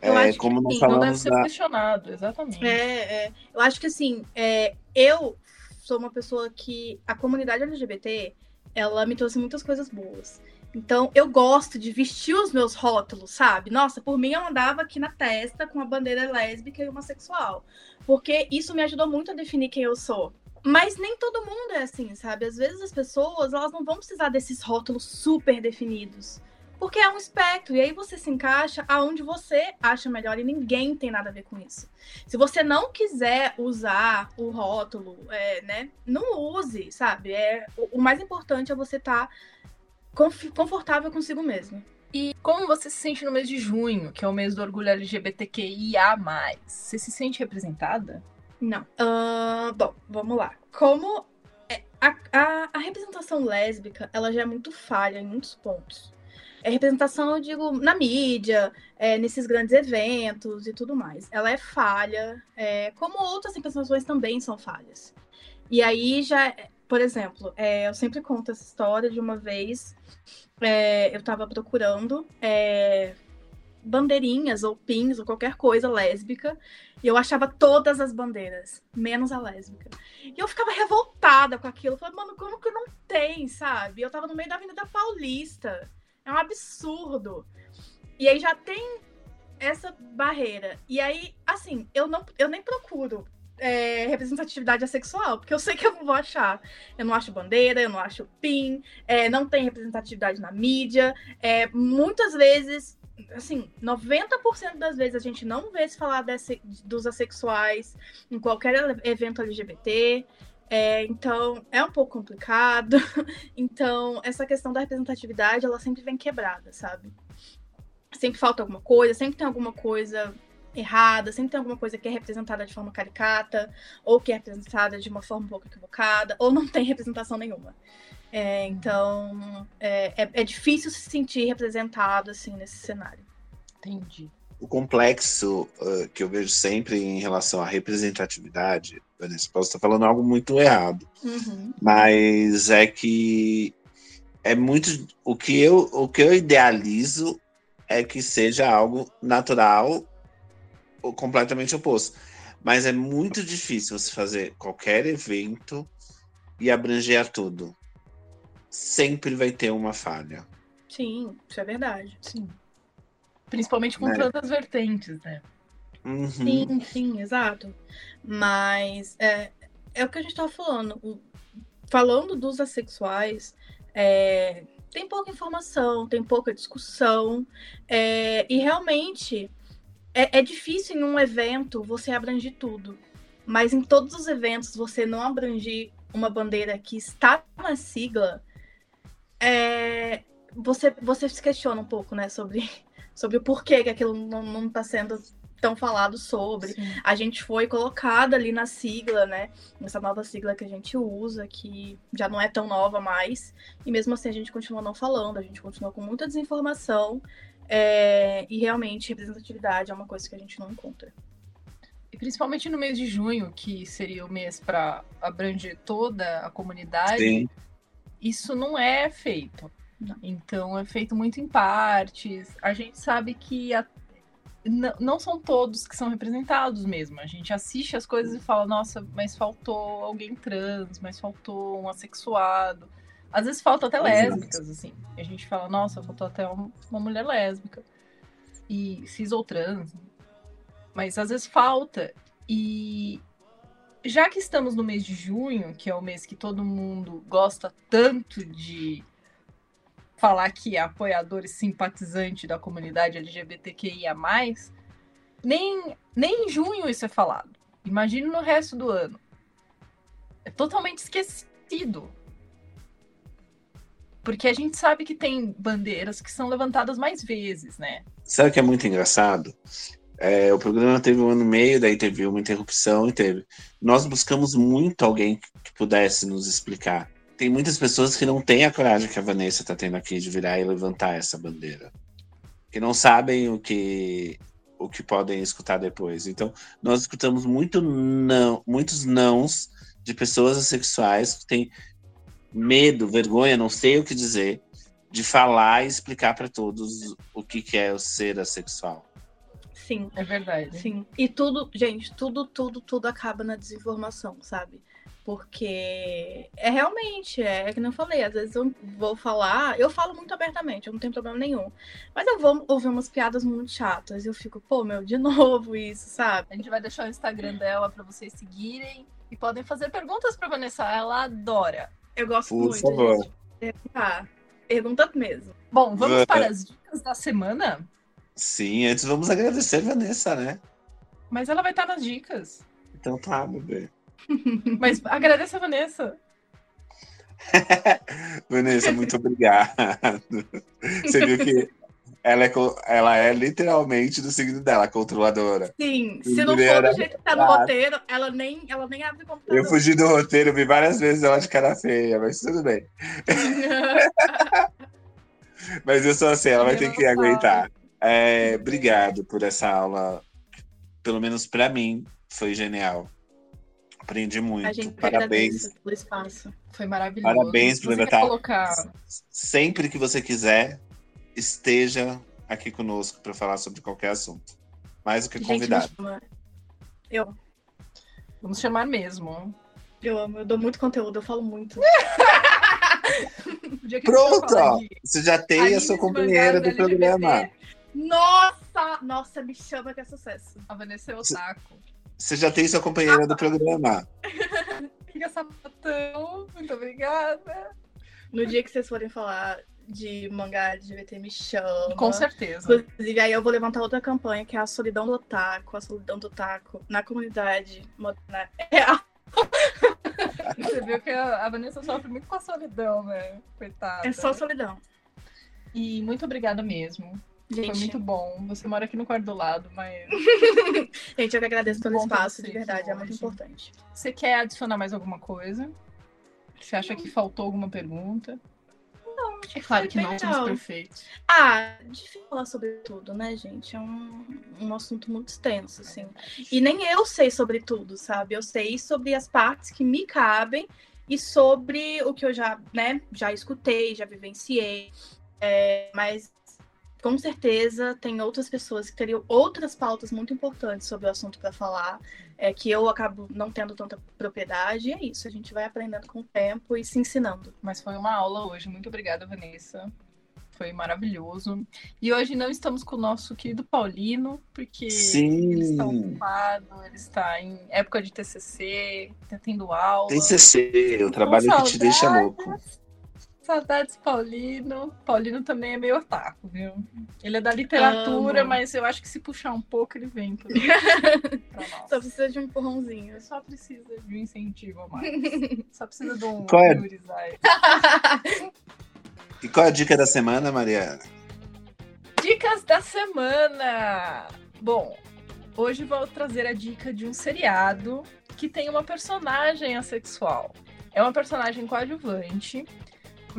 Eu é, acho que como nós sim, não deve falamos ser da, questionado, exatamente. É, é. eu acho que assim, é, eu sou uma pessoa que a comunidade LGBT, ela me trouxe muitas coisas boas. Então, eu gosto de vestir os meus rótulos, sabe? Nossa, por mim eu andava aqui na testa com a bandeira lésbica e homossexual. Porque isso me ajudou muito a definir quem eu sou. Mas nem todo mundo é assim, sabe? Às vezes as pessoas, elas não vão precisar desses rótulos super definidos. Porque é um espectro, e aí você se encaixa aonde você acha melhor e ninguém tem nada a ver com isso. Se você não quiser usar o rótulo, é, né, não use, sabe? É, o, o mais importante é você estar confortável consigo mesmo. E como você se sente no mês de junho, que é o mês do orgulho LGBTQIA+. Você se sente representada? Não. Ah, bom, vamos lá. Como é, a, a, a representação lésbica, ela já é muito falha em muitos pontos. É representação, eu digo, na mídia, é, nesses grandes eventos e tudo mais. Ela é falha, é, como outras representações também são falhas. E aí já, por exemplo, é, eu sempre conto essa história de uma vez é, eu tava procurando é, bandeirinhas ou pins ou qualquer coisa lésbica e eu achava todas as bandeiras, menos a lésbica. E eu ficava revoltada com aquilo. Eu falei, mano, como que não tem, sabe? Eu tava no meio da Avenida Paulista. É um absurdo. E aí já tem essa barreira. E aí, assim, eu não eu nem procuro é, representatividade assexual, porque eu sei que eu não vou achar. Eu não acho bandeira, eu não acho PIN, é, não tem representatividade na mídia. É, muitas vezes, assim, 90% das vezes a gente não vê se falar desse, dos assexuais em qualquer evento LGBT. É, então, é um pouco complicado. Então, essa questão da representatividade, ela sempre vem quebrada, sabe? Sempre falta alguma coisa, sempre tem alguma coisa errada, sempre tem alguma coisa que é representada de forma caricata, ou que é representada de uma forma um pouco equivocada, ou não tem representação nenhuma. É, então, é, é, é, difícil se sentir representado, assim, nesse cenário. Entendi. O complexo uh, que eu vejo sempre em relação à representatividade, Vanessa, posso estar falando algo muito errado, uhum. mas é que é muito o que eu o que eu idealizo é que seja algo natural completamente oposto. Mas é muito difícil você fazer qualquer evento e abranger a tudo. Sempre vai ter uma falha. Sim, isso é verdade. Sim. Principalmente com Né? tantas vertentes, né? Uhum. Sim, sim, exato. Mas é, é o que a gente tava falando. O- Falando dos assexuais, é, tem pouca informação, tem pouca discussão, é, e realmente é, é difícil em um evento você abranger tudo. Mas em todos os eventos você não abranger uma bandeira que está na sigla, é, você, você se questiona um pouco, né, sobre, sobre o porquê que aquilo não, está sendo tão falado sobre. Sim. A gente foi colocada ali na sigla, né? Nessa nova sigla que a gente usa, que já não é tão nova mais. E mesmo assim a gente continua não falando, a gente continua com muita desinformação. É, e realmente representatividade é uma coisa que a gente não encontra. E principalmente no mês de junho, que seria o mês para abranger toda a comunidade, Sim. isso não é feito. Então é feito muito em partes. A gente sabe que a- n- não são todos que são representados mesmo. A gente assiste as coisas e fala, nossa, mas faltou alguém trans, mas faltou um assexuado. Às vezes falta até Exato. lésbicas, assim. A gente fala, nossa, faltou até um- uma mulher lésbica. E cis ou trans. Mas às vezes falta. E já que estamos no mês de junho, que é o mês que todo mundo gosta tanto de falar que é apoiador e simpatizante da comunidade LGBTQIA, nem, nem em junho isso é falado. Imagine no resto do ano. É totalmente esquecido. Porque a gente sabe que tem bandeiras que são levantadas mais vezes, né? Sabe o que é muito engraçado? É, o programa teve um ano e meio, daí teve uma interrupção e teve. Nós buscamos muito alguém que pudesse nos explicar. Tem muitas pessoas que não têm a coragem que a Vanessa está tendo aqui de virar e levantar essa bandeira. Que não sabem o que o que podem escutar depois. Então, nós escutamos muito não, muitos nãos de pessoas assexuais que têm medo, vergonha, não sei o que dizer, de falar e explicar para todos o que, que é o ser assexual. Sim, É verdade. sim. E tudo, gente, tudo, tudo, tudo acaba na desinformação, sabe? Porque é realmente, é, que nem eu falei, às vezes eu vou falar, eu falo muito abertamente, eu não tenho problema nenhum. Mas eu vou ouvir umas piadas muito chatas e eu fico, pô, meu, de novo isso, sabe? A gente vai deixar o Instagram dela para vocês seguirem e podem fazer perguntas para Vanessa. Ela adora. Eu gosto Por muito, favor. gente. Perguntar. Pergunta mesmo. Bom, vamos Vai. para as dicas da semana. Sim, antes vamos agradecer a Vanessa, né? Mas ela vai estar nas dicas. Então tá, bebê. Mas agradeça a Vanessa. Vanessa, muito obrigado. Você viu que ela é, ela é literalmente do signo dela, controladora. Sim, se não for do jeito que tá no roteiro, ela nem, ela nem abre o computador. Eu fugi do roteiro, vi várias vezes ela de cara feia, mas tudo bem. Mas eu sou assim, ela vai ter que Eu não aguentar. É, obrigado por essa aula. Pelo menos pra mim, foi genial. Aprendi muito. Parabéns. pelo espaço. Foi maravilhoso. Parabéns por você colocar Sempre que você quiser, esteja aqui conosco para falar sobre qualquer assunto. Mais do que convidado. Eu, Vamos chamar mesmo. eu amo, eu dou muito conteúdo, eu falo muito. Pronto, Você já tem a sua companheira do programa. Nossa! Nossa, me chama que é sucesso. A Vanessa é otaku. Você já tem sua companheira do programa. Fica sapatão. Muito obrigada. No dia que vocês forem falar de mangá LGBT, me chama. Com certeza. Inclusive, aí eu vou levantar outra campanha, que é a solidão do otaku, a solidão do otaku na comunidade moderna. A Você viu que a Vanessa sofre muito com a solidão, né? Coitada. É só solidão. E muito obrigada mesmo. Foi Gente, muito bom. Você mora aqui no quarto do lado, mas. gente, eu que agradeço pelo espaço, de verdade, é muito importante. Você quer adicionar mais alguma coisa? Você acha que faltou alguma pergunta? É claro que não, somos legal. perfeitos. Ah, difícil falar sobre tudo, né, gente? É um, um assunto muito extenso, assim. E nem eu sei sobre tudo, sabe? Eu sei sobre as partes que me cabem e sobre o que eu já, né, já escutei, já vivenciei. É, mas com certeza tem outras pessoas que teriam outras pautas muito importantes sobre o assunto para falar, é, que eu acabo não tendo tanta propriedade. E é isso, a gente vai aprendendo com o tempo e se ensinando. Mas foi uma aula hoje. Muito obrigada, Vanessa. Foi maravilhoso. E hoje não estamos com o nosso querido Paulino, porque Sim. ele está ocupado, ele está em época de TCC, está tendo aula. Tem CC, o trabalho que te deixa louco. Saudades, Paulino. Paulino também é meio otaku, viu? Ele é da literatura, Amo. mas eu acho que se puxar um pouco, ele vem pra, pra nós. Só precisa de um empurrãozinho. Só precisa de um incentivo a mais. Só precisa de um Qual é? priorizar. E qual é a dica da semana, Mariana? Dicas da semana! Bom, hoje vou trazer a dica de um seriado que tem uma personagem assexual. É uma personagem coadjuvante,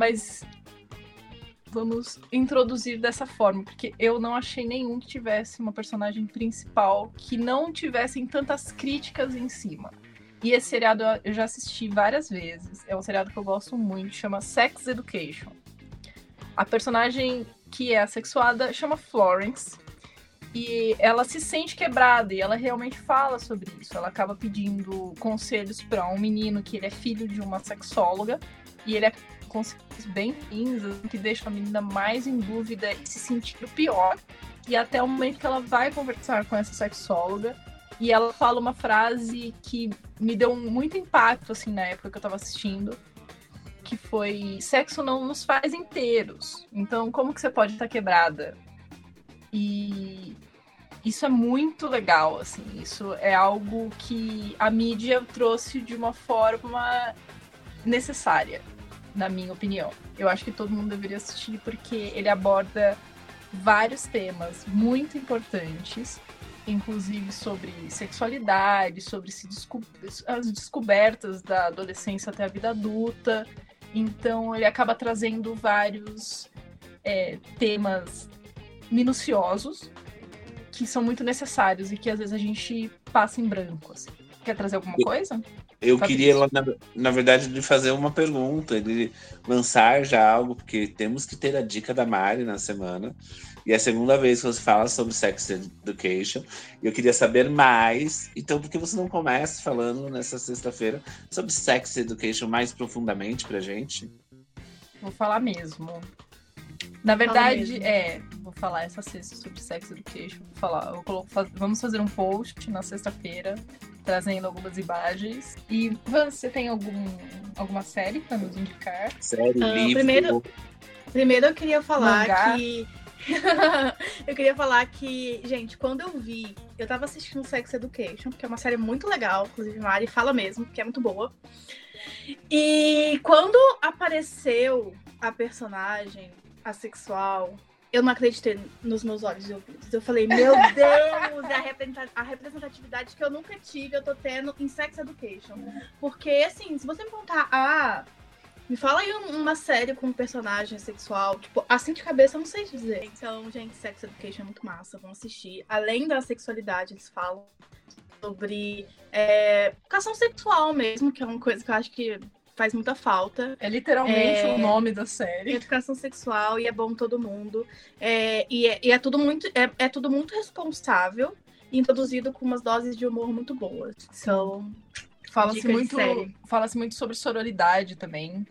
mas vamos introduzir dessa forma, porque eu não achei nenhum que tivesse uma personagem principal que não tivessem tantas críticas em cima. E esse seriado eu já assisti várias vezes. É um seriado que eu gosto muito, chama Sex Education. A personagem que é assexuada chama Florence. E ela se sente quebrada e ela realmente fala sobre isso. Ela acaba pedindo conselhos para um menino que ele é filho de uma sexóloga e ele é conselhos bem ruins, que deixa a menina mais em dúvida e se sentindo pior. E até o momento que ela vai conversar com essa sexóloga e ela fala uma frase que me deu muito impacto assim na época que eu tava assistindo, que foi sexo não nos faz inteiros. Então, como que você pode estar quebrada? E isso é muito legal, assim. Isso é algo que a mídia trouxe de uma forma necessária, na minha opinião. Eu acho que todo mundo deveria assistir porque ele aborda vários temas muito importantes, inclusive sobre sexualidade, sobre se desco as descobertas da adolescência até a vida adulta. Então ele acaba trazendo vários é, temas minuciosos que são muito necessários e que às vezes a gente passa em branco. Assim. Quer trazer alguma coisa? Eu Fabrício. queria, na, na verdade, lhe fazer uma pergunta, de lançar já algo, porque temos que ter a dica da Mari na semana. E é a segunda vez que você fala sobre Sex Education. E eu queria saber mais. Então, por que você não começa falando nessa sexta-feira sobre Sex Education mais profundamente pra gente? Vou falar mesmo. Na verdade, mesmo. é. Vou falar essa sexta sobre Sex Education. Vou falar, eu coloco, faz- vamos fazer um post na sexta-feira, trazendo algumas imagens. E você tem algum, alguma série para nos indicar? Série, Ah, livro. primeiro- Primeiro eu queria falar Mangá. que. eu queria falar que, gente, quando eu vi, eu tava assistindo Sex Education, que é uma série muito legal, inclusive Mari fala mesmo, que é muito boa. E quando apareceu a personagem assexual, eu não acreditei nos meus olhos e ouvidos. Eu falei, meu Deus, é a representa- a representatividade que eu nunca tive, eu tô tendo em Sex Education. Porque, assim, se você me perguntar, ah, me fala aí um- uma série com um personagem sexual, tipo, assim de cabeça eu não sei dizer. Então, gente, Sex Education é muito massa, vão assistir. Além da sexualidade, eles falam sobre é, educação sexual mesmo, que é uma coisa que eu acho que faz muita falta. É literalmente É. o nome da série. educação sexual e é bom todo mundo. É, e, é, e é tudo muito é, é tudo muito responsável e introduzido com umas doses de humor muito boas. Então, Fala-se muito, série. fala muito sobre sororidade também.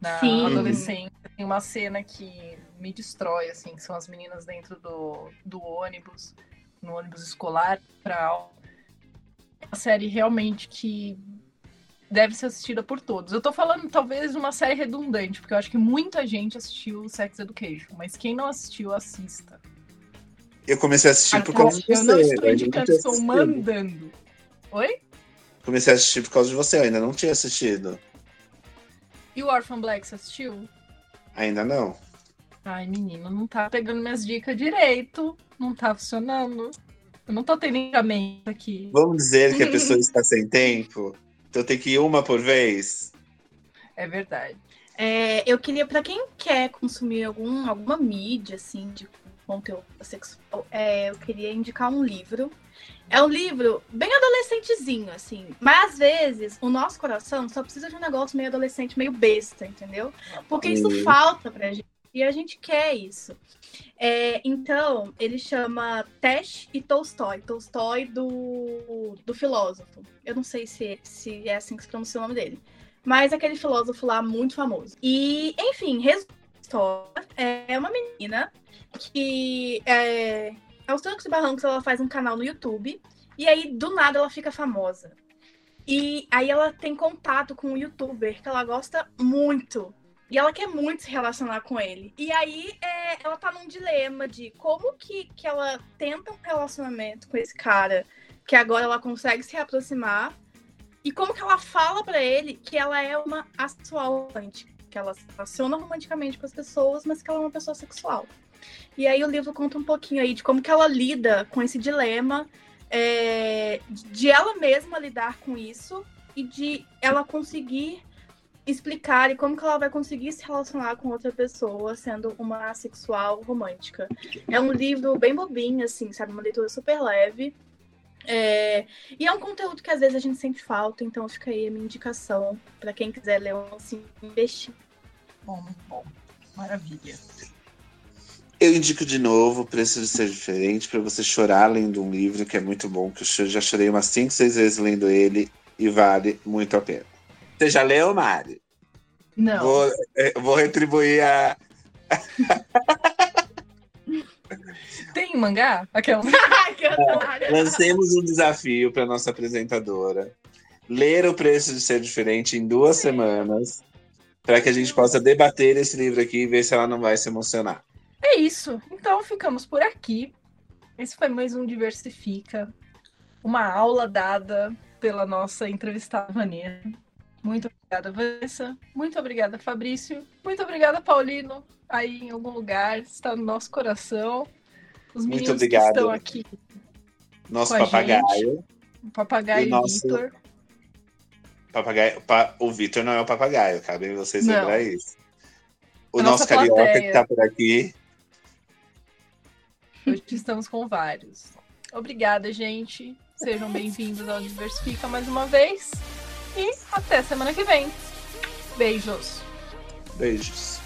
Na Sim. adolescência. Tem uma cena que me destrói, assim, que são as meninas dentro do, do ônibus, no ônibus escolar, pra aula. uma série realmente que deve ser assistida por todos. Eu tô falando talvez uma série redundante, porque eu acho que muita gente assistiu Sex Education, mas quem não assistiu, assista. Eu comecei a assistir por causa de Eu você. não estou eu indicando, estou mandando. Oi? Comecei a assistir por causa de você, eu ainda não tinha assistido. E o Orphan Black, você assistiu? Ainda não. Ai, menino, não tá pegando minhas dicas direito. Não tá funcionando. Eu não tô tendo engajamento aqui. Vamos dizer que a pessoa está sem tempo? Então tem que ir uma por vez? É verdade. É, eu queria, pra quem quer consumir algum, alguma mídia, assim, de conteúdo sexual, é, eu queria indicar um livro. É um livro bem adolescentezinho, assim. Mas às vezes o nosso coração só precisa de um negócio meio adolescente, meio besta, entendeu? Porque isso Uhum. falta pra gente. E a gente quer isso. É, então, ele chama Tesh e Tolstói. Tolstói do, do filósofo. Eu não sei se, se é assim que se pronuncia o nome dele. Mas aquele filósofo lá muito famoso. E, enfim, resumo história. É uma menina que é, aos trancos e barrancos ela faz um canal no YouTube. E aí, do nada, ela fica famosa. E aí ela tem contato com um youtuber que ela gosta muito. E ela quer muito se relacionar com ele. E aí é, ela tá num dilema de como que, que ela tenta um relacionamento com esse cara, que agora ela consegue se aproximar, e como que ela fala pra ele que ela é uma romântica, que ela se relaciona romanticamente com as pessoas, mas que ela é uma pessoa sexual. E aí o livro conta um pouquinho aí de como que ela lida com esse dilema, é, de ela mesma lidar com isso e de ela conseguir explicar e como que ela vai conseguir se relacionar com outra pessoa sendo uma assexual romântica. É um livro bem bobinho, assim, sabe? Uma leitura super leve. É, E é um conteúdo que às vezes a gente sente falta, então fica aí a minha indicação para quem quiser ler um assim, investir. Bom, muito bom. Maravilha. Eu indico de novo Preço de Ser Diferente para você chorar lendo um livro que é muito bom, que eu já chorei umas 5, 6 vezes lendo ele e vale muito a pena. Você já leu, Mari? Não. Vou, eh, vou retribuir a. Tem mangá? Aquela. Otária. Lancemos um desafio para nossa apresentadora. Ler o Preço de Ser Diferente em duas semanas, para que a gente possa debater esse livro aqui e ver se ela não vai se emocionar. É isso. Então ficamos por aqui. Esse foi mais um Diversifica. Uma aula dada pela nossa entrevistada Vanessa. Muito obrigada, Vanessa. Muito obrigada, Fabrício. Muito obrigada, Paulino. Aí em algum lugar, está no nosso coração. Os Muito meninos obrigado. que estão aqui, Nosso papagaio. o papagaio E nosso- Vitor. papagaio pa- o Vitor não é o papagaio, cabe vocês Não. lembrar isso. O A nosso carioca plateia. que tá por aqui. Hoje estamos com vários. Obrigada, gente. Sejam bem-vindos ao Diversifica mais uma vez. E até semana que vem. Beijos. Beijos.